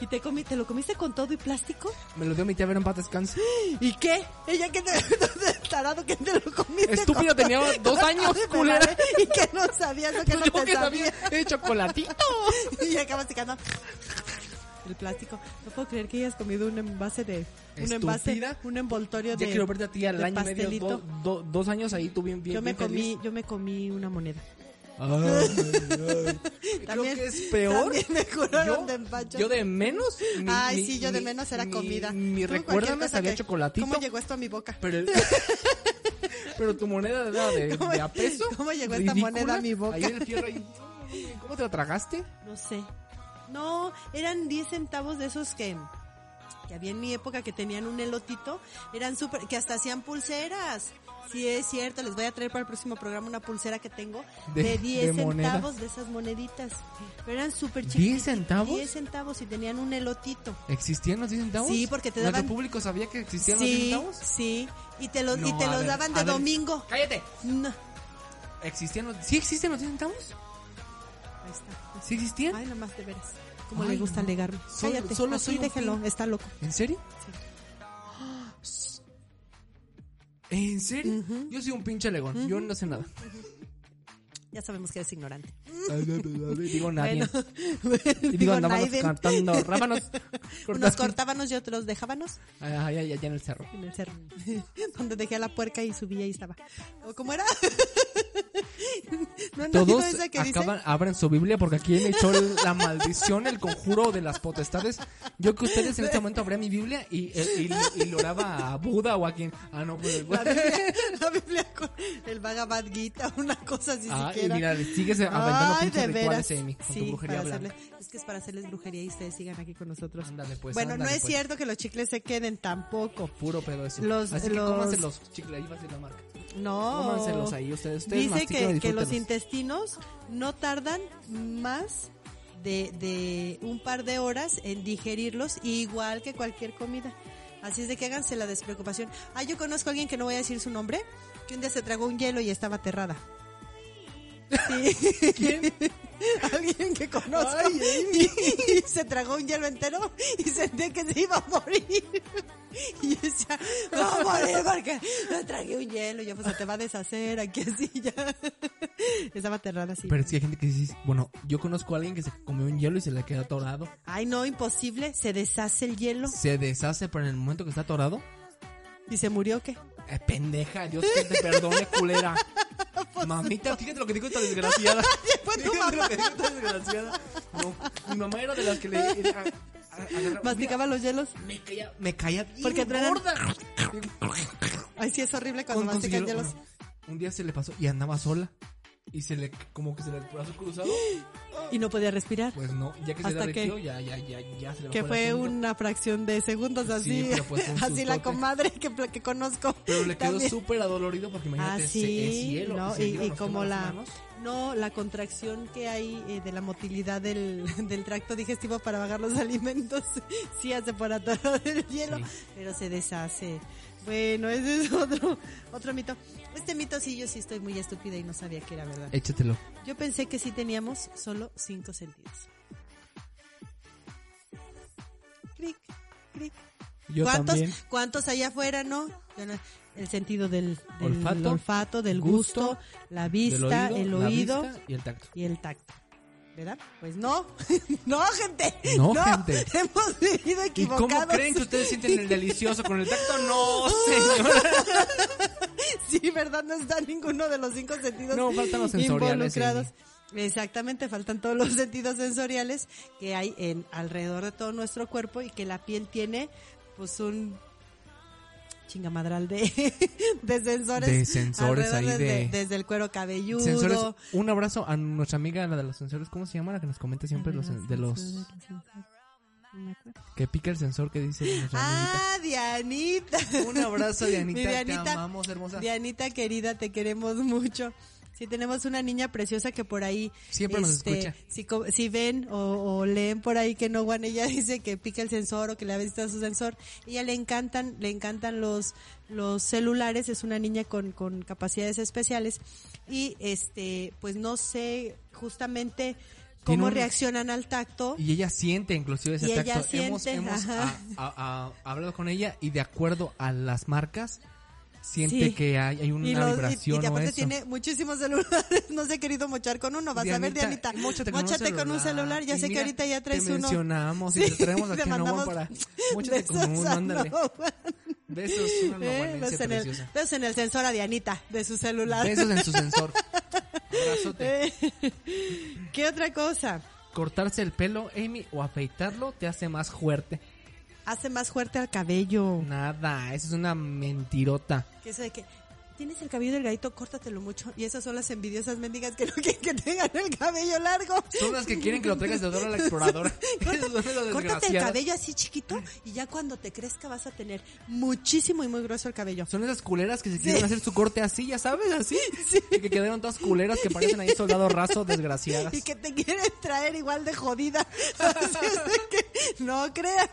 ¿Y te, comí, te lo comiste con todo y plástico? Me lo dio mi tía Vera en paz descanse. ¿Y qué? Ella que te tarado que te lo comiste. Estúpido, tenía dos años, culera. Y que no sabías lo que no Yo te que sabía sabía. de chocolatito. Y acabas sacando el plástico. No puedo creer que hayas comido un envase de un envase, Estúpida. un envoltorio Ya de quiero verte a ti al año y medio, pastelito. do- do- dos años ahí, tú bien, bien, yo me bien comí, feliz. yo me comí una moneda. Ay, ay. Creo También- que es peor. me yo, de empacho. yo de menos. mi- Ay, mi- sí, yo de menos era mi- comida. Mi Tú, recuerdo cualquier me cosa sabía que- chocolatito. ¿Cómo llegó esto a mi boca? Pero, pero tu moneda era de, ¿Cómo- de a peso. cómo llegó esta moneda a mi boca? Ahí en el fierro ahí. ¿Cómo te la tragaste? No sé. No, eran 10 centavos de esos que, que había en mi época que tenían un elotito. Eran súper, que hasta hacían pulseras. Sí, es cierto, les voy a traer para el próximo programa una pulsera que tengo De- de, 10 de centavos de esas moneditas. Pero eran súper ¿10 chiquitas. centavos? 10 centavos y tenían un elotito. ¿Existían los 10 centavos? Sí, porque te ¿Nuestro daban- público sabía que existían los 10 Sí, centavos? sí. Y te los, y No, te a los ver, daban de domingo. ¡Cállate! No. ¿Existían los... ¿Sí existen los 10 centavos? Ahí está. ¿Sí existían? Ay, nomás de veras. Como le gusta no. alegarme. Solo- Cállate, solo así soy déjelo, está loco. ¿En serio? ¿En serio? Yo soy un pinche legón. Yo no sé nada. Ya sabemos que eres ignorante. digo nadie. Bueno, y digo, andábamos cantando rábanos. Unos cortábanos y otros dejábanos Allá, allá, allá en el cerro. en el cerro. Donde dejé a la puerca y subía y estaba. ¿O ¿Cómo era? ¿No Todos oído esa que dice? acaban, abren su Biblia porque aquí me echó la maldición, el conjuro de las potestades. Yo que ustedes en este momento abría mi Biblia y, y, y, y le oraba a Buda o a quien. Ah, no, pues. La Biblia, la Biblia con el Bhagavad Gita, una cosa así Ah, y mira, le sigues aventando Ay, de veras. rituales, Amy, con tu Sí, brujería hacerle- es que es para hacerles brujería y ustedes sigan aquí con nosotros. Ándale, pues, bueno, no es pues. cierto que los chicles se queden tampoco. Puro pedo eso. Los- Así que los- cómanse los chicles, ahí va a ser la marca. No. Cómanselos ahí ustedes. ustedes Dice que, que los intestinos no tardan más de, de un par de horas en digerirlos, igual que cualquier comida. Así es de que háganse la despreocupación. Ah, yo conozco a alguien que no voy a decir su nombre, que un día se tragó un hielo y estaba aterrada. Sí. Alguien que conozco. y, se tragó un hielo entero y sentía que se iba a morir. Y yo decía, no a morir porque me tragué un hielo. Y yo, pues se te va a deshacer aquí así ya. Estaba aterrada así. Pero es que hay gente que dice, bueno, yo conozco a alguien que se comió un hielo y se le quedó atorado. Ay, no, imposible. Se deshace el hielo. Se deshace, pero en el momento que está atorado, ¿Y se murió qué? Eh, pendeja, Dios que te perdone, culera. Mamita, fíjate lo que dijo esta desgraciada. Fíjate lo que dijo esta desgraciada. No, mi mamá era de las que le... a- a- ¿Masticaba los hielos? Me caía, me caía bien Porque gorda. Ay, sí, es horrible cuando mastican hielo, hielos. un día se le pasó y andaba sola. Y se le, como que se le el brazo cruzado. Y no podía respirar. Pues no, ya que se ¿Hasta derritió, qué? ya, ya, ya, ya se le Que fue una fracción de segundos así. Sí, pues así la comadre que, que conozco. Pero le quedó súper adolorido porque Ah, imagínate, ese- sí, es hielo. ¿no? Y, hielo y como la, manos. no, la contracción que hay eh, de la motilidad del, del tracto digestivo para bajar los alimentos, sí hace por atorar el hielo, Sí. pero se deshace. Bueno, ese es otro, otro mito. Este mito sí, yo sí estoy muy estúpida y no sabía que era verdad. Échatelo. Yo pensé que sí teníamos solo cinco sentidos. Cric, cric. Yo ¿Cuántos, también. ¿Cuántos allá afuera, no? El sentido del, del Olfato, olfato, del gusto, gusto, la vista, el oído vista y el tacto. y el tacto. ¿Verdad? Pues no, no, gente. No, gente. Hemos vivido ¿Y equivocados. cómo creen que ustedes sienten el delicioso con el tacto? No, señora. Sí, ¿verdad? No está ninguno de los cinco sentidos No, faltan los sensoriales, involucrados. Exactamente, faltan todos los sentidos sensoriales que hay en alrededor de todo nuestro cuerpo y que la piel tiene pues un chingamadral de, de sensores. De sensores ahí desde, de- desde el cuero cabelludo. Sensores. Un abrazo a nuestra amiga, la de los sensores. ¿Cómo se llama? La que nos comenta siempre los, de los... Que pica el sensor que dice nuestra. Ah, Dianita. Un abrazo, Dianita. Mi Dianita, Te amamos, hermosa. Dianita querida, te queremos mucho. Sí, tenemos una niña preciosa que por ahí... Siempre nos este, escucha. Si, si ven o, o leen por ahí que no, Juan, ella dice que pica el sensor o que le ha visto su sensor. Ella le encantan, le encantan los, los celulares, es una niña con, con capacidades especiales. Y este, pues no sé justamente cómo un- reaccionan al tacto. Y ella siente inclusive ese Y ella tacto. hemos siente, hemos ajá. a- a- a- hablado con ella y de acuerdo a las marcas, siente Sí. que hay, hay una Y, los- y- vibración y o aparte tiene muchísimos celulares. No se ha querido mochar con uno. Vas a ver, Dianita, móchate con, un, con un celular. Ya Y sé que ahorita ya traes te uno. mencionamos y Sí, te traemos te a mandamos para... Móchate con uno, ándale. Besos, una Eh, besos en el, besos en el sensor a Dianita de su celular. Besos en su sensor. Abrazote. Eh, ¿Qué otra cosa? Cortarse el pelo, Amy, o afeitarlo te hace más fuerte. Hace más fuerte al cabello. Nada, eso es una mentirota. Que eso de que tienes el cabello delgadito, córtatelo mucho. Y esas son las envidiosas mendigas que no quieren que tengan el cabello largo. Son las que quieren que lo traigas de exploradora. Esas son las Córtate el cabello así chiquito y ya cuando te crezca vas a tener muchísimo y muy grueso el cabello. Son esas culeras que se quieren hacer su corte así, ya sabes, así. Y que quedaron todas culeras que parecen ahí soldado raso, desgraciadas. Y que te quieren traer igual de jodida. Que no crean.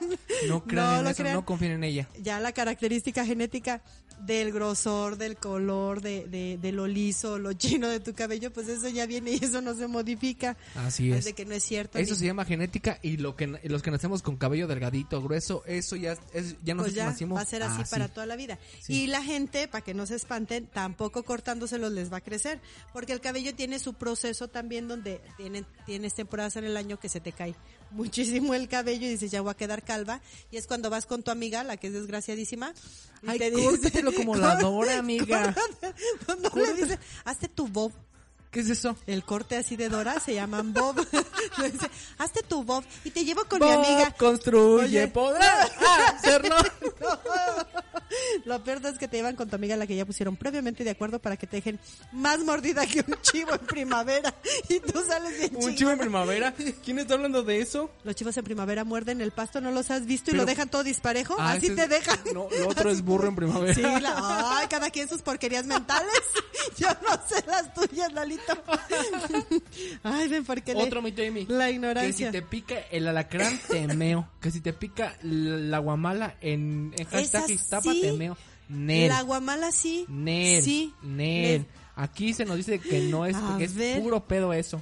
No crean en lo eso, crean. no confíen en ella. Ya la característica genética del grosor del color, de, de, de lo liso, lo chino de tu cabello, pues eso ya viene y eso no se modifica. Así es. de que no es cierto. Eso ni- se llama genética y lo que los que nacemos con cabello delgadito, grueso, eso ya es, ya pues nosotros ya nacimos va a ser así para toda la vida. Sí. Y la gente, para que no se espanten, tampoco cortándoselos les va a crecer, porque el cabello tiene su proceso también donde tienen, tienes temporadas en el año que se te cae muchísimo el cabello y dices ya voy a quedar calva y es cuando vas con tu amiga, la que es desgraciadísima, y Ay, te dice- como la Dora, amiga. Cuando le dice, hazte tu bob. ¿Qué es eso? El corte así de Dora se llaman bob. Le dice, hazte tu bob y te llevo con Bob mi amiga. construye, Oye. podrá hacerlo. Lo peor es que te llevan con tu amiga la que ya pusieron previamente de acuerdo para que te dejen más mordida que un chivo en primavera. Y tú sales bien Un chivo en primavera. ¿Quién está hablando de eso? Los chivos en primavera muerden el pasto, ¿no los has visto y lo dejan todo disparejo? Ah, Así te es- dejan. No, lo otro es burro en primavera. Sí, la, ay, cada quien sus porquerías mentales. Yo no sé las tuyas, Lalito. Ay, ven, porque le- Otro mito, Amy. la Que ignorancia. si te pica el alacrán, te meo. Que si te pica la guamala en, en hashtag Esa Meo. Nel. La guamala sí. Nel. Sí. Nel. Nel. Aquí se nos dice que no es, que es puro pedo eso.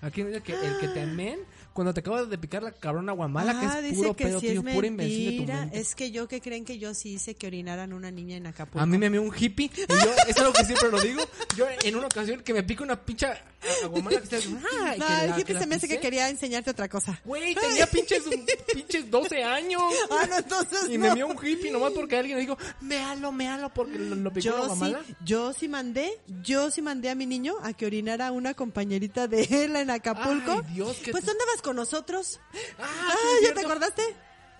Aquí nos dice que el que te men, cuando te acabas de picar la cabrona guamala, Ah, que es dice puro pedo, sí tío, es pura invención de tu mente. Es que yo que creen que yo sí hice que orinaran una niña en Acapulco. A mí me meó un hippie y yo, es algo que siempre lo digo. Yo en una ocasión que me pica una pincha guamala que está. ¡ah! y la- el hippie la se me hace que quería enseñarte otra cosa. Güey, tenía pinches, pinches 12 años. Ah, no, entonces Y no. me vio un hippie nomás porque alguien le dijo, méalo, méalo, porque lo, lo picó la Yo sí, guamala. yo sí mandé, yo sí mandé a mi niño a que orinara una compañerita de él en Acapulco. Ay, Dios, que pues tú andabas con nosotros. Ah, Ah, sí, ¿ya cierto. te acordaste?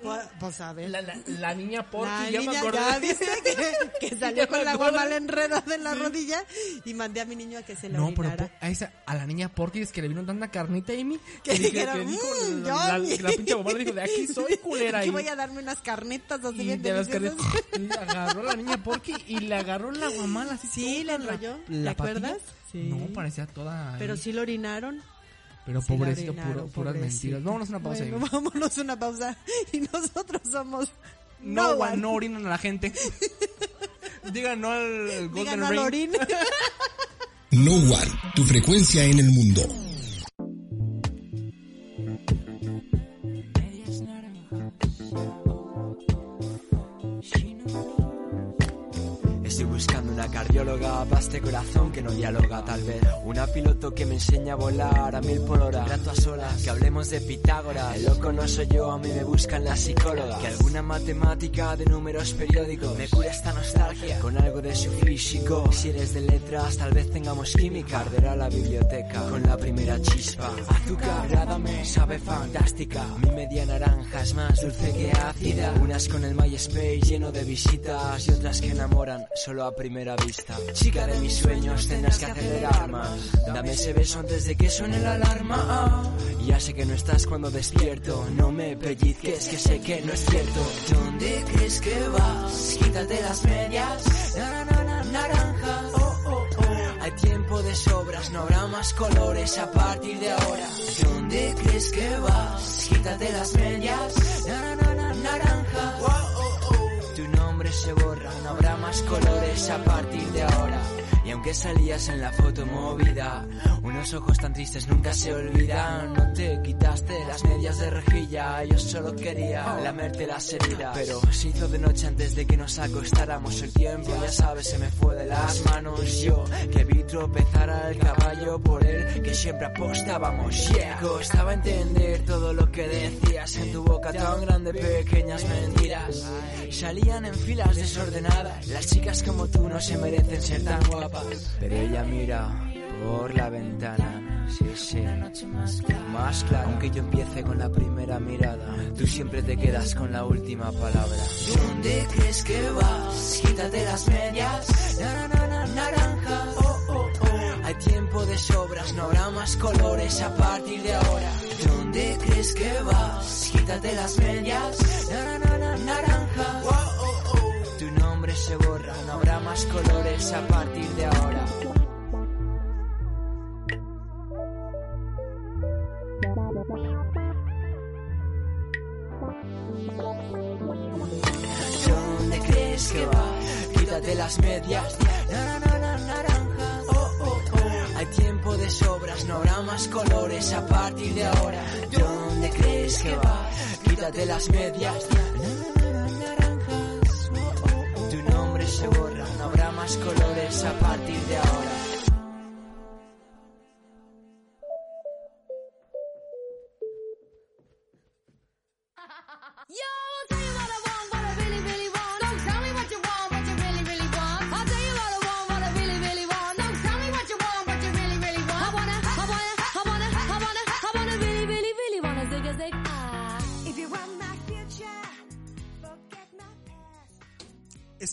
Pues, pues a ver. La, la, la niña Porky, La ya me niña acordé. ya viste que, que salió Ya me con la guamala enredada en la rodilla y mandé a mi niño a que se la No, pero orinara. po- a, esa, a la niña Porky es que le vino tanta carnita, Amy. Que dije- dijeron, que dijo, "Mm, la, la, Johnny". la pinche guamala dijo, de aquí soy culera. Aquí y- voy a darme unas carnitas así bien de las y agarró la niña Porky y le agarró la guamala así Sí, le enrolló. la ¿Te acuerdas? Sí. No, parecía toda. Pero sí lo orinaron. Pero Sí pobrecito, puro- puras pobrecito. mentiras. Vámonos a una pausa. Bueno, vámonos a una pausa. Y nosotros somos No, one. one, no orinan a la gente. Digan no al Golden Digan Ring. No One, tu frecuencia en el mundo. Para este corazón que no dialoga tal vez. Una piloto que me enseña a volar a mil por hora. Trato a solas, que hablemos de Pitágoras. El loco no soy yo, a mí me buscan las psicólogas. Que alguna matemática de números periódicos Me cura esta nostalgia. Con algo de su físico Si eres de letras tal vez tengamos química. Arderá la biblioteca con la primera chispa. Azúcar, dame, sabe fantástica. Mi media naranja es más dulce que ácida. Unas con el MySpace lleno de visitas Y otras que enamoran solo a primera vista Chica de mis sueños tendrás que acelerar más Dame ese beso antes de que suene la alarma Ya sé que no estás cuando despierto No me pellizques que sé que no es cierto ¿Dónde crees que vas? Quítate las medias na, na, na, naranja oh, oh, oh. Hay tiempo de sobras, no habrá más colores a partir de ahora ¿Dónde crees que vas? Quítate las medias na, na, na, naranja. Tu se borra, no habrá más colores a partir de ahora. Y aunque salías en la foto movida, unos ojos tan tristes nunca se olvidan. No te quitaste las medias de rejilla, yo solo quería lamerte las heridas. Pero se hizo de noche antes de que nos acostáramos. El tiempo, ya sabes, se me fue de las manos. Yo que vi tropezar al caballo por él, que siempre apostábamos. Yeah, costaba entender todo lo que decías en tu boca tan grande, pequeñas mentiras. Salían en filas desordenadas. Las chicas como tú no se merecen ser tan guapas. Pero ella mira por la ventana. Sí, sí. Más claro, aunque yo empiece con la primera mirada, tú siempre te quedas con la última palabra. ¿Dónde crees que vas? Quítate las medias. Na, na, na, naranja. Oh, oh, oh. Hay tiempo de sobras, no habrá más colores a partir de ahora. ¿Dónde crees que vas? Quítate las medias. Na, na, na, naranja. Oh, no habrá más colores a partir de ahora. ¿Dónde crees que vas? Quítate las medias. Oh, oh, oh. Hay tiempo de sobras, no habrá más colores a partir de ahora. ¿Dónde crees que vas? Quítate las medias. Na, se borra, no habrá más colores a partir de ahora.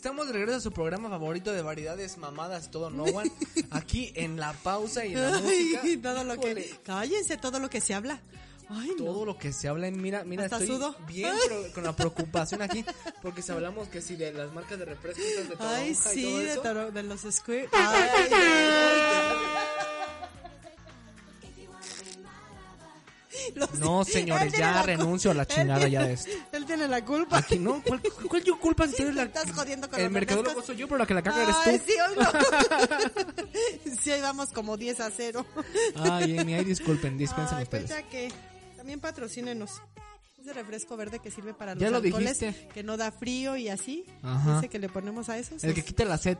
Estamos de regreso a su programa favorito de variedades, mamadas, todo no one. Aquí en la pausa y en la música. Todo lo que... Cállense todo lo que se habla. Ay, no. todo lo que se habla en mira, mira, Hasta estoy sudo. bien pro- con la preocupación aquí porque si hablamos que si de las marcas de refrescos de toronja Ay, y sí, todo de, eso. toro- de los square. Ay, No, señores, ya renuncio a la chingada tiene- ya de esto. Él tiene la culpa. Aquí no, ¿cuál, cuál yo culpa si tú eres la Estás jodiendo con El mercadólogo soy yo, pero la que la caga eres Ay, tú. sí, hoy no. sí, hoy vamos como 10 a 0. Ay, Amy, ay, disculpen, dispensen Ay, pues ustedes. ya que también patrocínenos. Ese refresco verde que sirve para los Ya lo alcoholes, dijiste. que no da frío y así. Ajá. Ese que le ponemos a esos. El que quita la sed.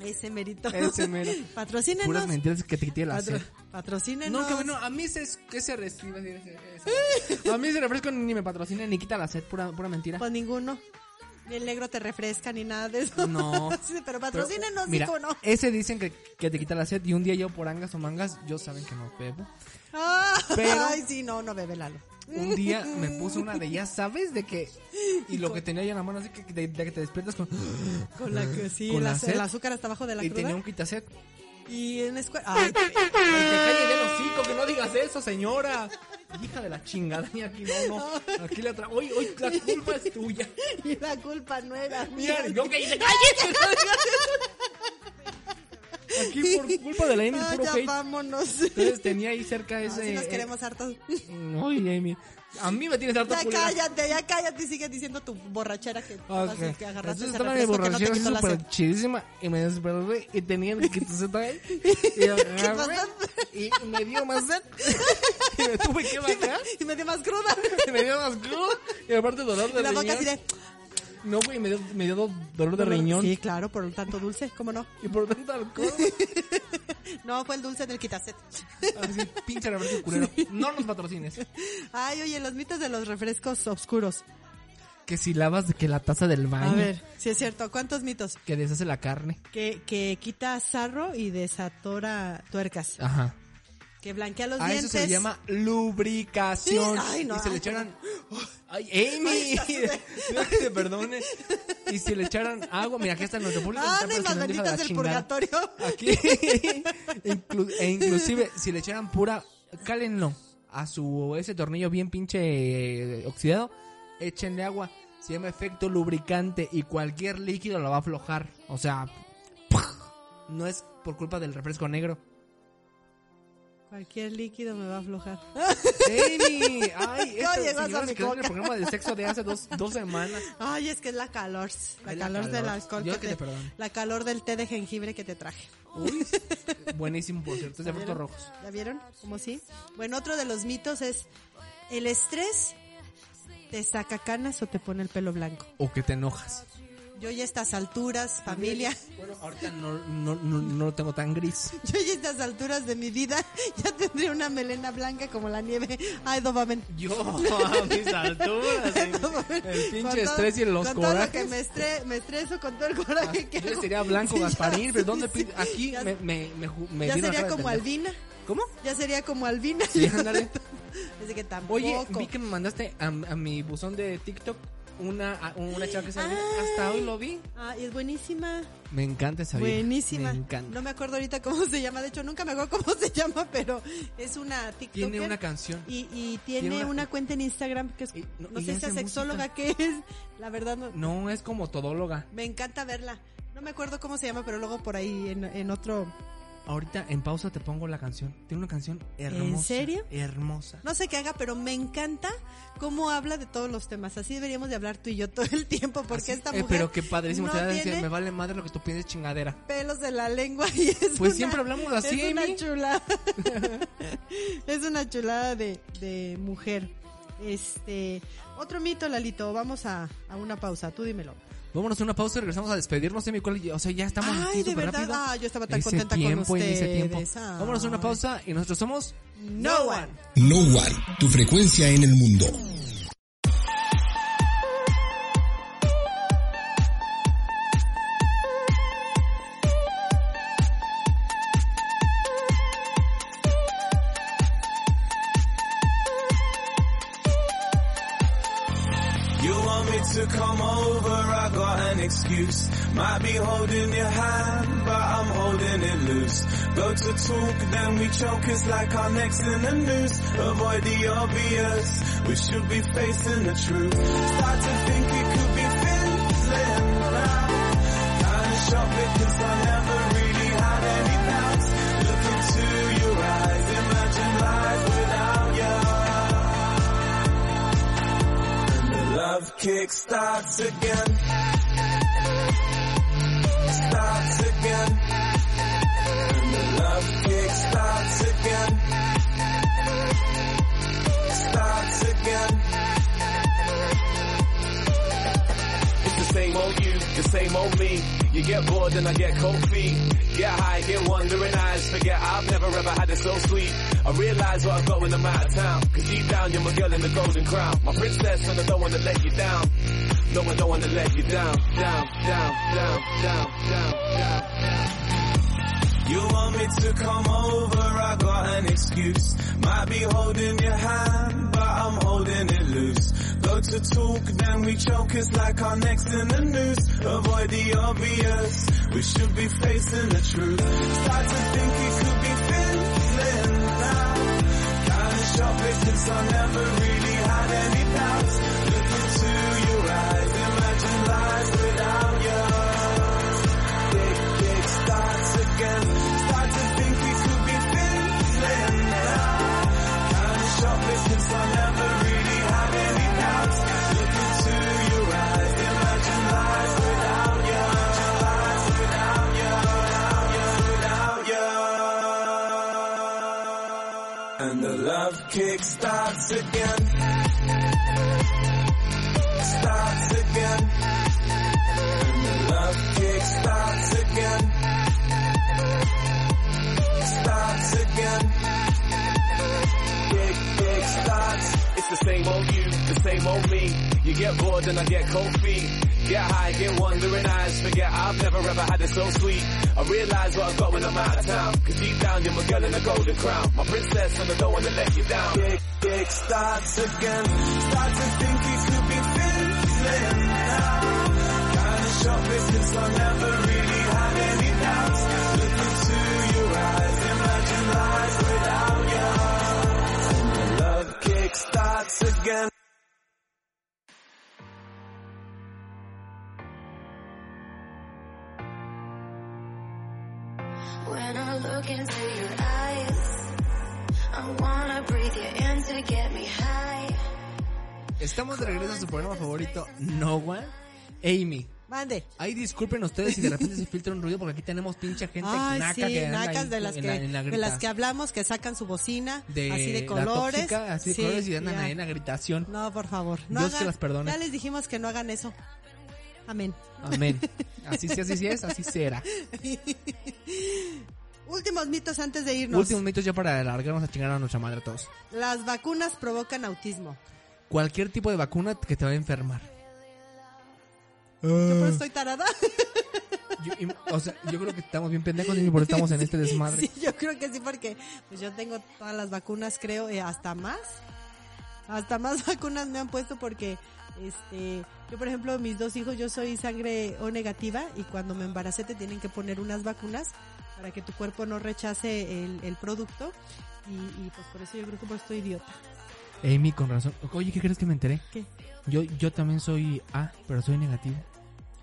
Ese merito. Ese mero. Patrocínenos. Puras mentiras que te quite la Patro- sed. patrocínenos. No, que bueno, a mí se, que se recibe ese, ese- A mí ese refresco ni me patrocina ni quita la sed, pura, pura mentira. Pues ninguno. Ni el negro te refresca ni nada de eso. No. Sí, pero Pero, patrocínenos, mira, dijo no. ese dicen que, que te quita la sed y un día yo por angas o mangas, yo saben que no bebo. Ah, Pero- Ay, sí, no, no bebe Lalo. Un día me puse una de ya sabes de que y lo que tenía yo en la mano así que de, de que te despiertas con Con la que sí, Con la- la sed. el azúcar hasta abajo de la y cruda. tenía un quitased. Y en escuela. Ay, Ay, que calle de los hocico, que no digas eso, señora. Hija de la chingada, y aquí no, no. Aquí la tra... Hoy, hoy la culpa es tuya. y la culpa no era mía. yo que cállate. Aquí por culpa de la Amy, Ah, puro ya hate. vámonos. Entonces tenía ahí cerca ese. Así nos eh, queremos hartos. Ay, Amy. A mí me tienes harto Ya culera. cállate, ya cállate y sigue diciendo tu borrachera que, Ok. así que agarraste Entonces estaba mi no borrachera la súper chidísima y me desperté y tenía el quitased ahí. Y agarré y me dio más sed. Y me tuve que bajar. Y me dio más cruda. Y me dio más crudo. Y aparte dolor de la boca riñón. así de... No, güey, me dio, me dio do- dolor de riñón. Sí, claro, por tanto dulce, ¿cómo no? Y por tanto alcohol. No, fue el dulce del quitaset. Así, pinche refresco culero. No nos patrocines. Ay, oye, los mitos de los refrescos oscuros. Que si lavas de que la taza del baño. A ver, si es cierto, ¿cuántos mitos? Que deshace la carne. Que, que quita sarro y desatora tuercas. Ajá. Que blanquea los A dientes. eso se le llama lubricación. Sí, ay, no, y se le echaran. ¡Ay, Amy! Dios que te perdone. Y si le echaran agua, mira, aquí está en nuestro público. Ah, las de la benditas del chingada. purgatorio. Aquí. Inclu- e inclusive, si le echaran pura. Cálenlo a su ese tornillo bien pinche eh, oxidado. Échenle agua. Se llama efecto lubricante y cualquier líquido lo va a aflojar. O sea, no es por culpa del refresco negro. Cualquier líquido me va a aflojar. Amy, ay, No estas llegas a mi ven el programa de sexo de hace dos, dos semanas. Ay, es que es la calor. La la calor del alcohol. Yo que te la calor del té de jengibre que te traje. Uy, buenísimo, por cierto, es de ¿Ya frutos rojos. ¿Ya vieron? ¿Cómo sí? Bueno, otro de los mitos es el estrés te saca canas o te pone el pelo blanco. O que te enojas. Yo ya a estas alturas, familia, Bueno, ahorita no, no, no, no lo tengo tan gris. yo ya a estas alturas de mi vida ya tendría una melena blanca como la nieve. Ay, dopamen. Yo, a mis alturas, el, el pinche estrés y los con todo corajes. que me, estre- me estreso con todo el coraje que Yo hago. sería blanco Sí, Gasparín, pero ¿dónde sí. Aquí Ya- me, me, me, ya sería como. Albina. ¿Cómo? Ya sería como Albina. Sí, ándale. Así que tampoco. Oye, vi que me mandaste a, a mi buzón de TikTok una, una chava que se Hasta hoy lo vi. Ah, y es buenísima. Me encanta esa vieja. Buenísima. Me encanta. No me acuerdo ahorita cómo se llama. De hecho, nunca me acuerdo cómo se llama, pero es una TikToker. Tiene una canción. Y, y tiene, Tiene una, una- cuenta en Instagram que es, Y- no, sé si es sexóloga que es. La verdad, no, No, es como todóloga. me encanta verla. No me acuerdo cómo se llama, pero luego por ahí en, en otro ahorita en pausa te pongo la canción. Tiene una canción hermosa. serio? Hermosa. No sé qué haga, pero me encanta cómo habla de todos los temas. Así deberíamos de hablar tú y yo todo el tiempo, porque Así- esta eh, mujer pero qué padrísimo. no te va a decir, me vale madre lo que tú pienses chingadera. pelos de la lengua y es Pues una- siempre hablamos así, es una Amy. chulada. es una chulada de, de mujer. Este, otro mito, Lalito. Vamos a, a una pausa. Tú dímelo. Vámonos a una pausa y regresamos a despedirnos de mi cual, O sea, ya estamos Ay, aquí de verdad. rápido. Ah, yo estaba tan Ese contenta con y ese tiempo. ustedes. Ay. Vámonos a una pausa y nosotros somos No one. No One, tu frecuencia en el mundo. It's like our necks in the noose. Avoid the obvious, we should be facing the truth. Start to think it could be fizzling now. Kinda shocked because I never really had any doubts. Look into your eyes, imagine life without you. And the love kick starts again. Same old me. You get bored and I get cold feet. Get high, get wandering eyes. Forget I've never ever had it so sweet. I realize what I've got when I'm out of town. Cause deep down you're my girl in the golden crown. My princess and I don't wanna let you down. No, I don't wanna let you down. Down, down, down, down, down, down. You want me to come over, I got an excuse. Might be holding your hand, I'm holding it loose. Go to talk, then we choke, it's like our necks in the noose. Avoid the obvious, we should be facing the truth. Start to think it could be fizzling now. Kinda shocked because I never really had any doubts. Love kick starts again. Starts again. And the love kick starts again. Starts again. Kick, kick starts. It's the same old same old me. You get bored and I get cold feet. Get high, get wandering eyes. Forget I've never ever had it so sweet. I realize what I've got when I'm out of town. Cause deep down you're my girl in a golden crown. My princess and I don't wanna let you down. Kick, kick starts again. Start to think it could be fizzling now. Kinda shocked because I never really had any doubts. Look into your eyes, imagine life without you. And the love kick starts again. Estamos de regreso a su programa favorito, No One. Amy, Mande. ay, disculpen ustedes si de repente se filtra un ruido porque aquí tenemos pinche gente Ay, naca sí, que nacas ahí de las que, la- la de las que hablamos, que sacan su bocina, de así de la colores. tóxica, así de Sí, colores y andan ahí en la gritación. No, por favor. No Dios que hagan- las perdone. Ya les dijimos que no hagan eso. Amén. Amén. Así sí, así sí es, así será. Últimos mitos antes de irnos. Últimos mitos ya para alargarnos a chingar a nuestra madre a todos. Las vacunas provocan autismo. Cualquier tipo de vacuna que te va a enfermar. Yo por eso estoy tarada. Yo, y- o sea, yo creo que estamos bien pendejos y por eso estamos en este desmadre. Sí, yo creo que sí, porque pues yo tengo todas las vacunas, creo, eh, hasta más. Hasta más vacunas me han puesto porque, este, yo por ejemplo, mis dos hijos, yo soy sangre O negativa y cuando me embaracé te tienen que poner unas vacunas para que tu cuerpo no rechace el, el producto y, y, pues por eso yo creo que pues estoy idiota. Amy, con razón. Oye, ¿qué crees que me enteré? ¿Qué? Yo, yo también soy A, pero soy negativo.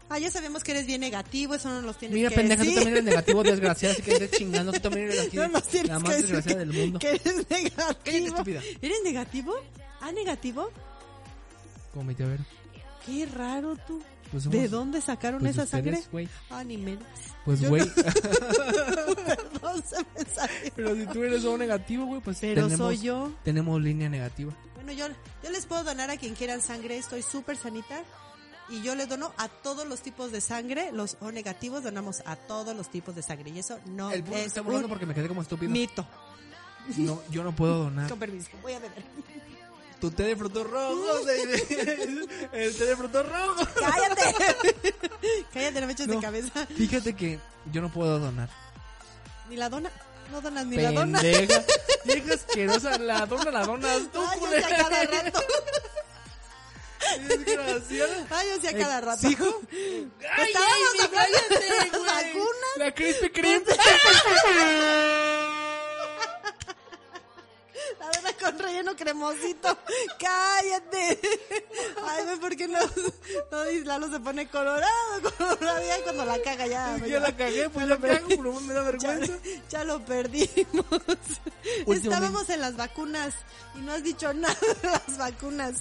Ah, ya sabemos que eres bien negativo, eso no nos tienes Mira, que pendeja, tú también eres negativo, desgraciada, así que estés chingando, tú también eres aquí, No nos tienes la más desgraciada del mundo. Que eres negativo. Cállate, estúpida. ¿Eres negativo? ¿Ah, negativo? Como me ver. Qué raro tú. Pues somos- ¿De dónde sacaron pues esa ustedes, sangre? güey. Ah, ni me... Pues, güey, no se me salió. pero si tú eres O negativo, güey, pues Pero tenemos, soy yo. tenemos línea negativa. Bueno, yo, yo les puedo donar a quien quieran sangre, estoy súper sanita. Y yo les dono a todos los tipos de sangre, los O negativos donamos a todos los tipos de sangre. Y eso no El es está un porque me quedé como estúpido. mito. No, yo no puedo donar. Con permiso, voy a beber. Tu té de frutos rojos, el té de frutos rojos. ¡Cállate! Cállate, no me eches No. de cabeza. Fíjate que yo no puedo donar. Ni la dona. No donas ni la dona. Vieja asquerosa, la dona la donas tú, Ay, culera. cada rato. Desgraciada. Ay, yo cada rato. ¿Exijo? Ay, Estábamos ay, cállate, vacunas. La Krispy Kreme. Cremosito. Cállate. Ay, ve por qué no, no dice, Lalo se pone colorado, colorado ya cuando la caga ya. Ya la cagué, pues la cago, pero me da vergüenza. Ya, ya lo perdimos. Estábamos en las vacunas y no has dicho nada de las vacunas.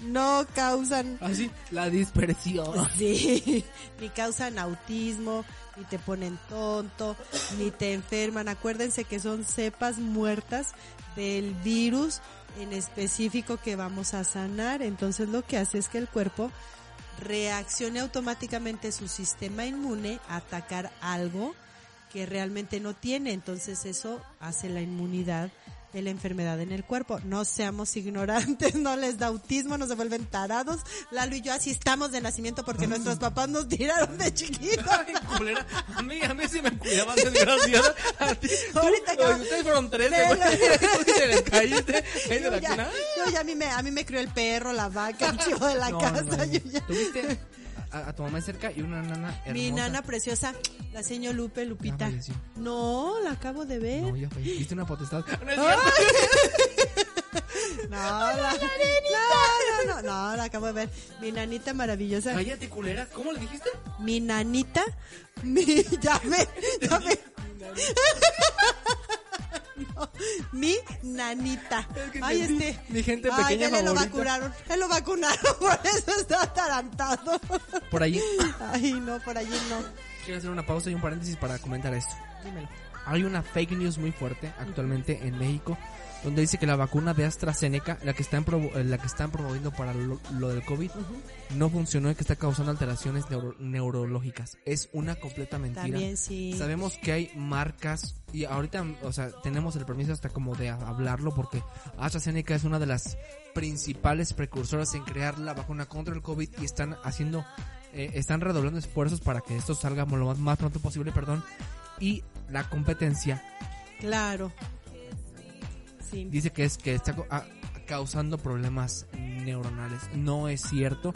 No causan Así, la dispersión. Sí, ni causan autismo, ni te ponen tonto, ni te enferman. Acuérdense que son cepas muertas del virus en específico que vamos a sanar. Entonces lo que hace es que el cuerpo reaccione automáticamente su sistema inmune a atacar algo que realmente no tiene. Entonces eso hace la inmunidad de la enfermedad en el cuerpo. No seamos ignorantes, no les da autismo, no se vuelven tarados. Lalo y yo así estamos de nacimiento porque nuestros papás nos tiraron de chiquitos. A mí, a mí sí me cuidaban desgraciada. A ti, tú, Ahorita ay, ustedes fueron 13, Velo. güey. Tú te le caíste Yo ya, a mí me, a mí me crió el perro, la vaca, el chivo de la casa. no, no. yo ya- Tuviste a, a tu mamá cerca y una nana hermosa. Mi nana preciosa, la señor Lupe, Lupita. Falleció. No, la acabo de ver. No, ya. Viste una potestad. No es. No, la, no, no, no, no, la acabo de ver. Mi nanita maravillosa. Cállate, culera. ¿Cómo le dijiste? Mi nanita, mi, ya ve, ya ve. No, mi nanita. Es que Ay, entendí. este. Mi gente Ay, pequeña ya le lo vacunaron. Él lo vacunaron, por eso está atarantado. Por ahí. Ay, no, por allí no. Quiero hacer una pausa y un paréntesis para comentar esto. Hay una fake news muy fuerte actualmente en México donde dice que la vacuna de AstraZeneca, la que están eh, la que están promoviendo para lo, lo del COVID, no funcionó y que está causando alteraciones neuro- neurológicas. Es una completa mentira. También sí. Sabemos que hay marcas y ahorita, o sea, tenemos el permiso hasta como de hablarlo porque AstraZeneca es una de las principales precursoras en crear la vacuna contra el COVID y están haciendo, eh, están redoblando esfuerzos para que esto salga lo más, más pronto posible, perdón. Y la competencia Claro. Sí. dice que es que está a- causando problemas neuronales. No es cierto.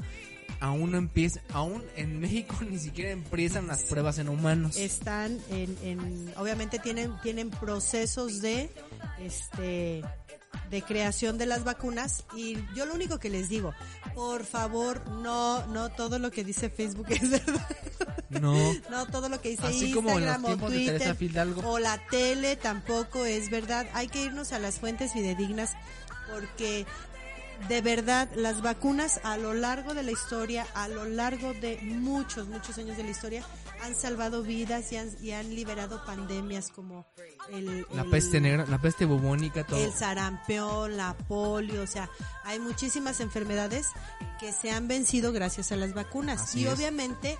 Aún no empieza, aún en México ni siquiera empiezan las pruebas en humanos. están en, en obviamente tienen tienen procesos de este de creación de las vacunas y yo lo único que les digo por favor no no todo lo que dice Facebook es verdad No. no todo lo que dice Así como Instagram o de Teresa Twitter o la tele tampoco es verdad hay que irnos a las fuentes fidedignas porque de verdad, las vacunas a lo largo de la historia, a lo largo de muchos, muchos años de la historia, han salvado vidas y han, y han liberado pandemias como el, La el- peste negra, la peste bubónica, todo. el sarampión, la polio, o sea, hay muchísimas enfermedades que se han vencido gracias a las vacunas. Así y es. obviamente,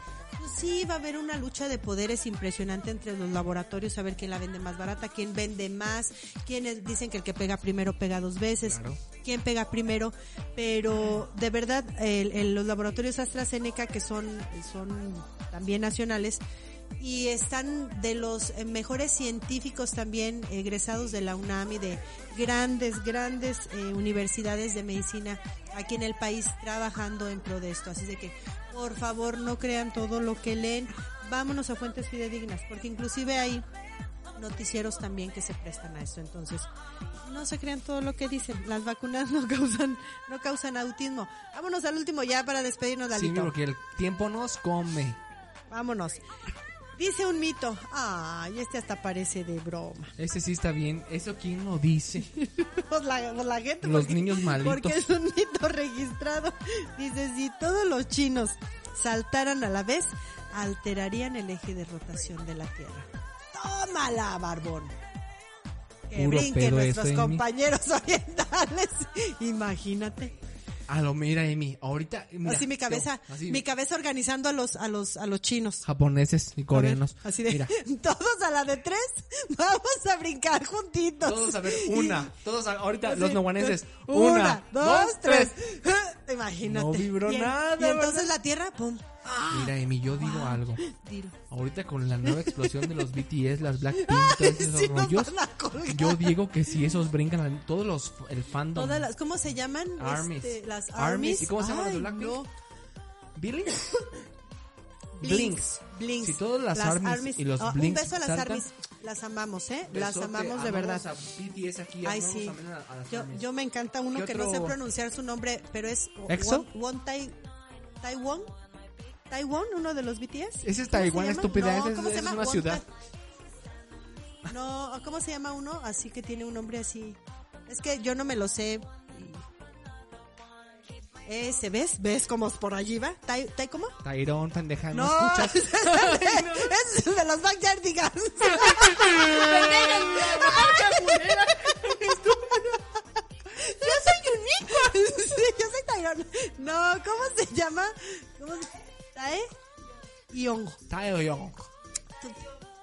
sí va a haber una lucha de poderes impresionante entre los laboratorios, a ver quién la vende más barata, quién vende más, quienes dicen que el que pega primero pega dos veces, Claro. quién pega primero, pero de verdad el- el- los laboratorios AstraZeneca que son, son también nacionales, y están de los eh, mejores científicos también egresados de la UNAM y de grandes, grandes eh, universidades de medicina aquí en el país trabajando en pro de esto. Así de que, por favor, no crean todo lo que leen. Vámonos a fuentes fidedignas, porque inclusive ahí noticieros también que se prestan a esto. Entonces, no se crean todo lo que dicen. Las vacunas no causan, no causan autismo. Vámonos al último ya para despedirnos, Sí, Dalito. porque el tiempo nos come. Vámonos. Dice un mito. Ay, este hasta parece de broma. Ese sí está bien. ¿Eso quién lo dice? Pues la, pues la gente. Los porque- niños malitos. Porque es un mito registrado. Dice, si todos los chinos saltaran a la vez, alterarían el eje de rotación de la Tierra. ¡Tómala, barbón! Que Puro brinquen nuestros compañeros orientales. Imagínate. A lo mira, Emi. Ahorita. mira, así mi cabeza, yo- así, mi cabeza organizando a los, a los, a los chinos. japoneses y coreanos. Ver, así de, Mira, todos a la de tres, vamos a brincar juntitos. todos a ver, Y- una. Todos a- ahorita, Así, los noguanenses. Una, Una, dos, tres. Imagínate. No vibró Y nada, Y entonces ¿verdad? la Tierra, pum. Mira, Emi, yo digo algo. Dilo. Ahorita con la nueva explosión de los BTS, las Blackpink, todos esos Sí, rollos. Yo digo que si esos brincan, a- todos los, el fandom. Todas las, ¿cómo se llaman? Armies. Este, las Armies. armies. ¿Y cómo se llaman las de Blackpink? no. ¿Billy? Blinks. Blinks. Si todas las armies y los Ah, Blinks Un beso a las saltan. armies. Las amamos, ¿eh? Las amamos de verdad. a BTS aquí, Ay, sí. a- a las Yo, armies. yo me encanta uno ¿Qué que no sé otro? pronunciar su nombre, pero es ¿EXO? Won, Won Tai, Taiwán. Taiwán, uno de los BTS. Ese es ¿Cómo Taiwán, llama? estúpida, No, ese es- ¿cómo se es llama? una Won ciudad. No, ¿cómo se llama uno? Así que tiene un nombre así. Es que yo no me lo sé. Ese, ¿ves? ¿Ves cómo por allí va? ¿Tai, tai cómo? Tairón, pendeja, no, No, escuchas. es de los Backyardigans. yo soy unico. Yo soy Tyrone. No, ¿cómo se llama? ¿Cómo se ¿Tae? Yong. Taeyong.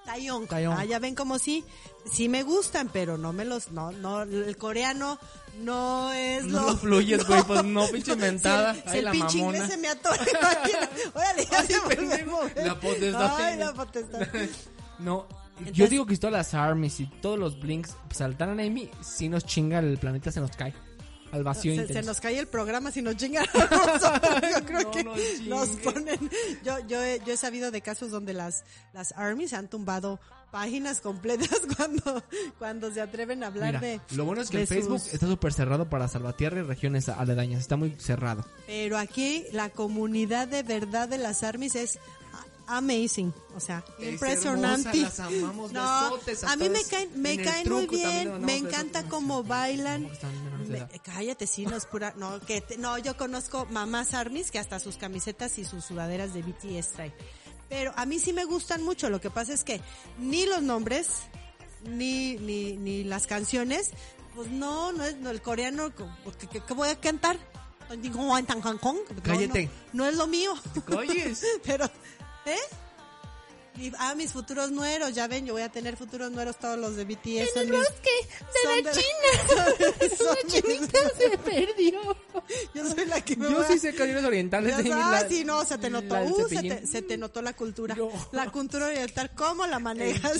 Taeyong. Taeyong. Ah, ya ven como sí. Sí me gustan, pero no me los... No, no, el coreano no es No lo... lo fluyes, güey, pues no, pinche mentada. Si si Ay, el la pinche mamona. inglés se me atora. Órale, ya Ay, se pendejo. La potestad. Ay, la potestad. No, yo digo que si todas las armies y todos los blinks saltaran a Amy, si nos chinga el planeta, se nos cae. Al vacío Se, nos cae el programa si nos chingan. Yo creo No que nos ponen. Yo, yo, he, yo he sabido de casos donde las, las armies han tumbado páginas completas cuando, cuando se atreven a hablar Mira, de. lo bueno es que Facebook sus- está súper cerrado para Salvatierra y regiones aledañas. Está muy cerrado. Pero aquí la comunidad de verdad de las armies es amazing, o sea, Es impresionante. hermosa, las amamos, no, besotes, a mí me caen, me en caen muy bien, me encanta No, cómo bailan. Me- cállate, sí, no es pura, no, que te- no, yo conozco mamás armies que hasta sus camisetas y sus sudaderas de BTS traen. Pero a mí sí me gustan mucho, lo que pasa es que ni los nombres, ni, ni, ni las canciones, pues no, no es, no, el coreano, ¿qué, voy a cantar? No, Cállate. No, no es lo mío. Pero, ¿eh? Y, ah, mis futuros nueros, ya ven, yo voy a tener futuros nueros todos los de BTS. son mis- son de China. Son, chinita se perdió. Yo soy la que me Yo sí sé canciones orientales. La- sí, no, se te notó, la uh, se te, se te notó la cultura. Yo. La cultura oriental, ¿cómo la manejas?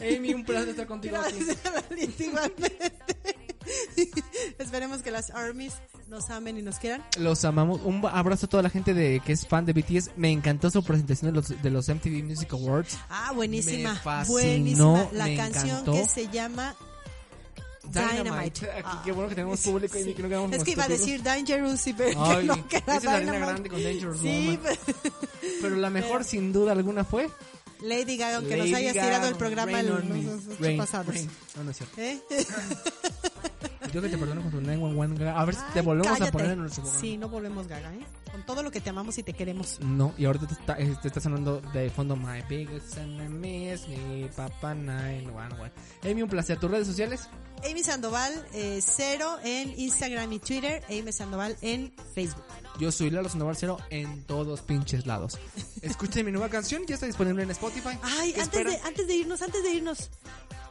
Amy, un placer estar contigo aquí. Gracias, igualmente. Esperemos que las armies nos amen y nos quieran. Los amamos. Un abrazo a toda la gente de que es fan de BTS. Me encantó su presentación de los, de los MTV Music Awards. Ah, buenísima. Me fascinó, buenísima. La me canción encantó. que se llama Dynamite. Dynamite. Aquí, Ah, qué bueno que tenemos público y que no quedamos Es que iba a decir Dangerous y pero Ay, que no, que era esa es la arena Dynamite. grande con Dangerous Sí, pero- Pero la mejor, sin duda alguna, fue. Lady Gaga, aunque nos Lady Gaga, tirado el programa el, los, los. Rain. No, no es cierto. ¿Eh? Yo que te perdono con tu 911 Gaga. A ver si te volvemos cállate. a poner en nuestro programa. Sí, no volvemos Gaga, ¿eh? Con todo lo que te amamos y te queremos. No, y ahorita te está, eh, te está sonando de fondo My biggest enemy is me, Papa 911. Amy, un placer. ¿Tus redes sociales? Amy Sandoval, eh, cero en Instagram y Twitter. Amy Sandoval en Facebook. Yo soy Lalo Sandoval Cero en todos pinches lados. Escuchen mi nueva canción, ya está disponible en Spotify. Ay, ¿Qué antes de, antes de irnos, antes de irnos.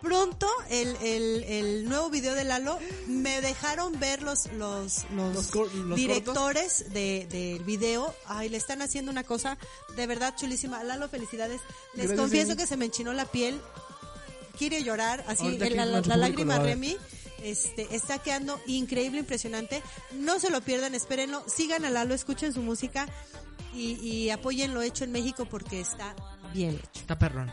Pronto el, el, el nuevo video de Lalo me dejaron ver los los, los, Los cor- los directores de, del video. Ay, le están haciendo una cosa de verdad chulísima. Lalo, felicidades. Les Gracias, confieso que se me enchinó la piel. Quiere llorar, así la, la- la lágrima. Remy. Este, está quedando increíble, impresionante. No se lo pierdan, espérenlo. Sigan a Lalo, escuchen su música y, y apoyen lo hecho en México porque está bien hecho. Está perrón.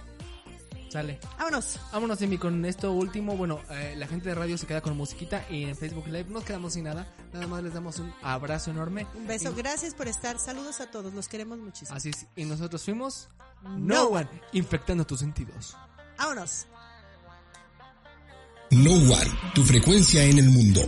Sale. Vámonos. Vámonos, Emi, con esto último. Bueno, eh, la gente de radio se queda con musiquita y en Facebook Live nos quedamos sin nada. Nada más les damos un abrazo enorme. Un beso. Gracias por estar. Saludos a todos. Los queremos muchísimo. Así es. Y nosotros fuimos no One, infectando tus sentidos. Vámonos. No One, tu frecuencia en el mundo.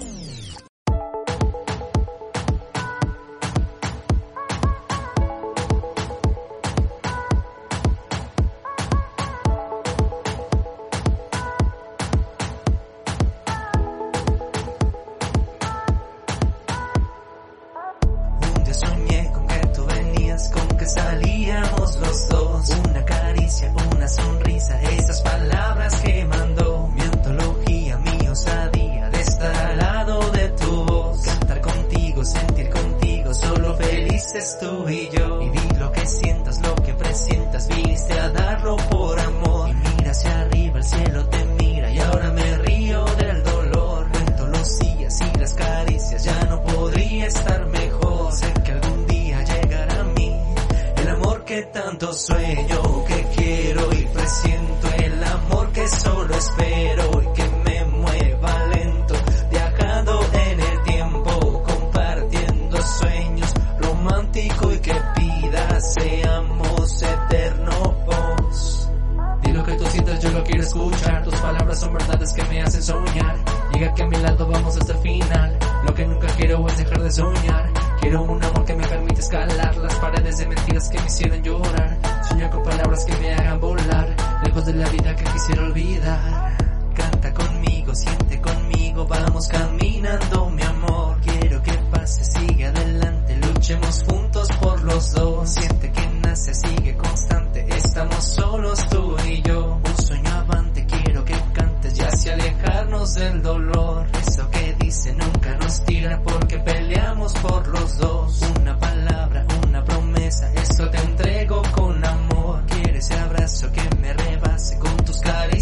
de la vida que quisiera olvidar. Canta conmigo, siente conmigo, vamos caminando, mi amor. Quiero que pase, sigue adelante, luchemos juntos por los dos. Siente que nace, sigue constante, estamos solos tú y yo. Un sueño avante, quiero que cantes y así alejarnos del dolor. Eso que dice nunca nos tira porque peleamos por los dos.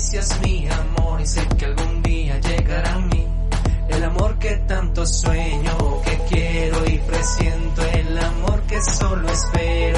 acaricias mi amor y sé que algún día llegará a mí el amor que tanto sueño, que quiero y presiento, el amor que solo espero.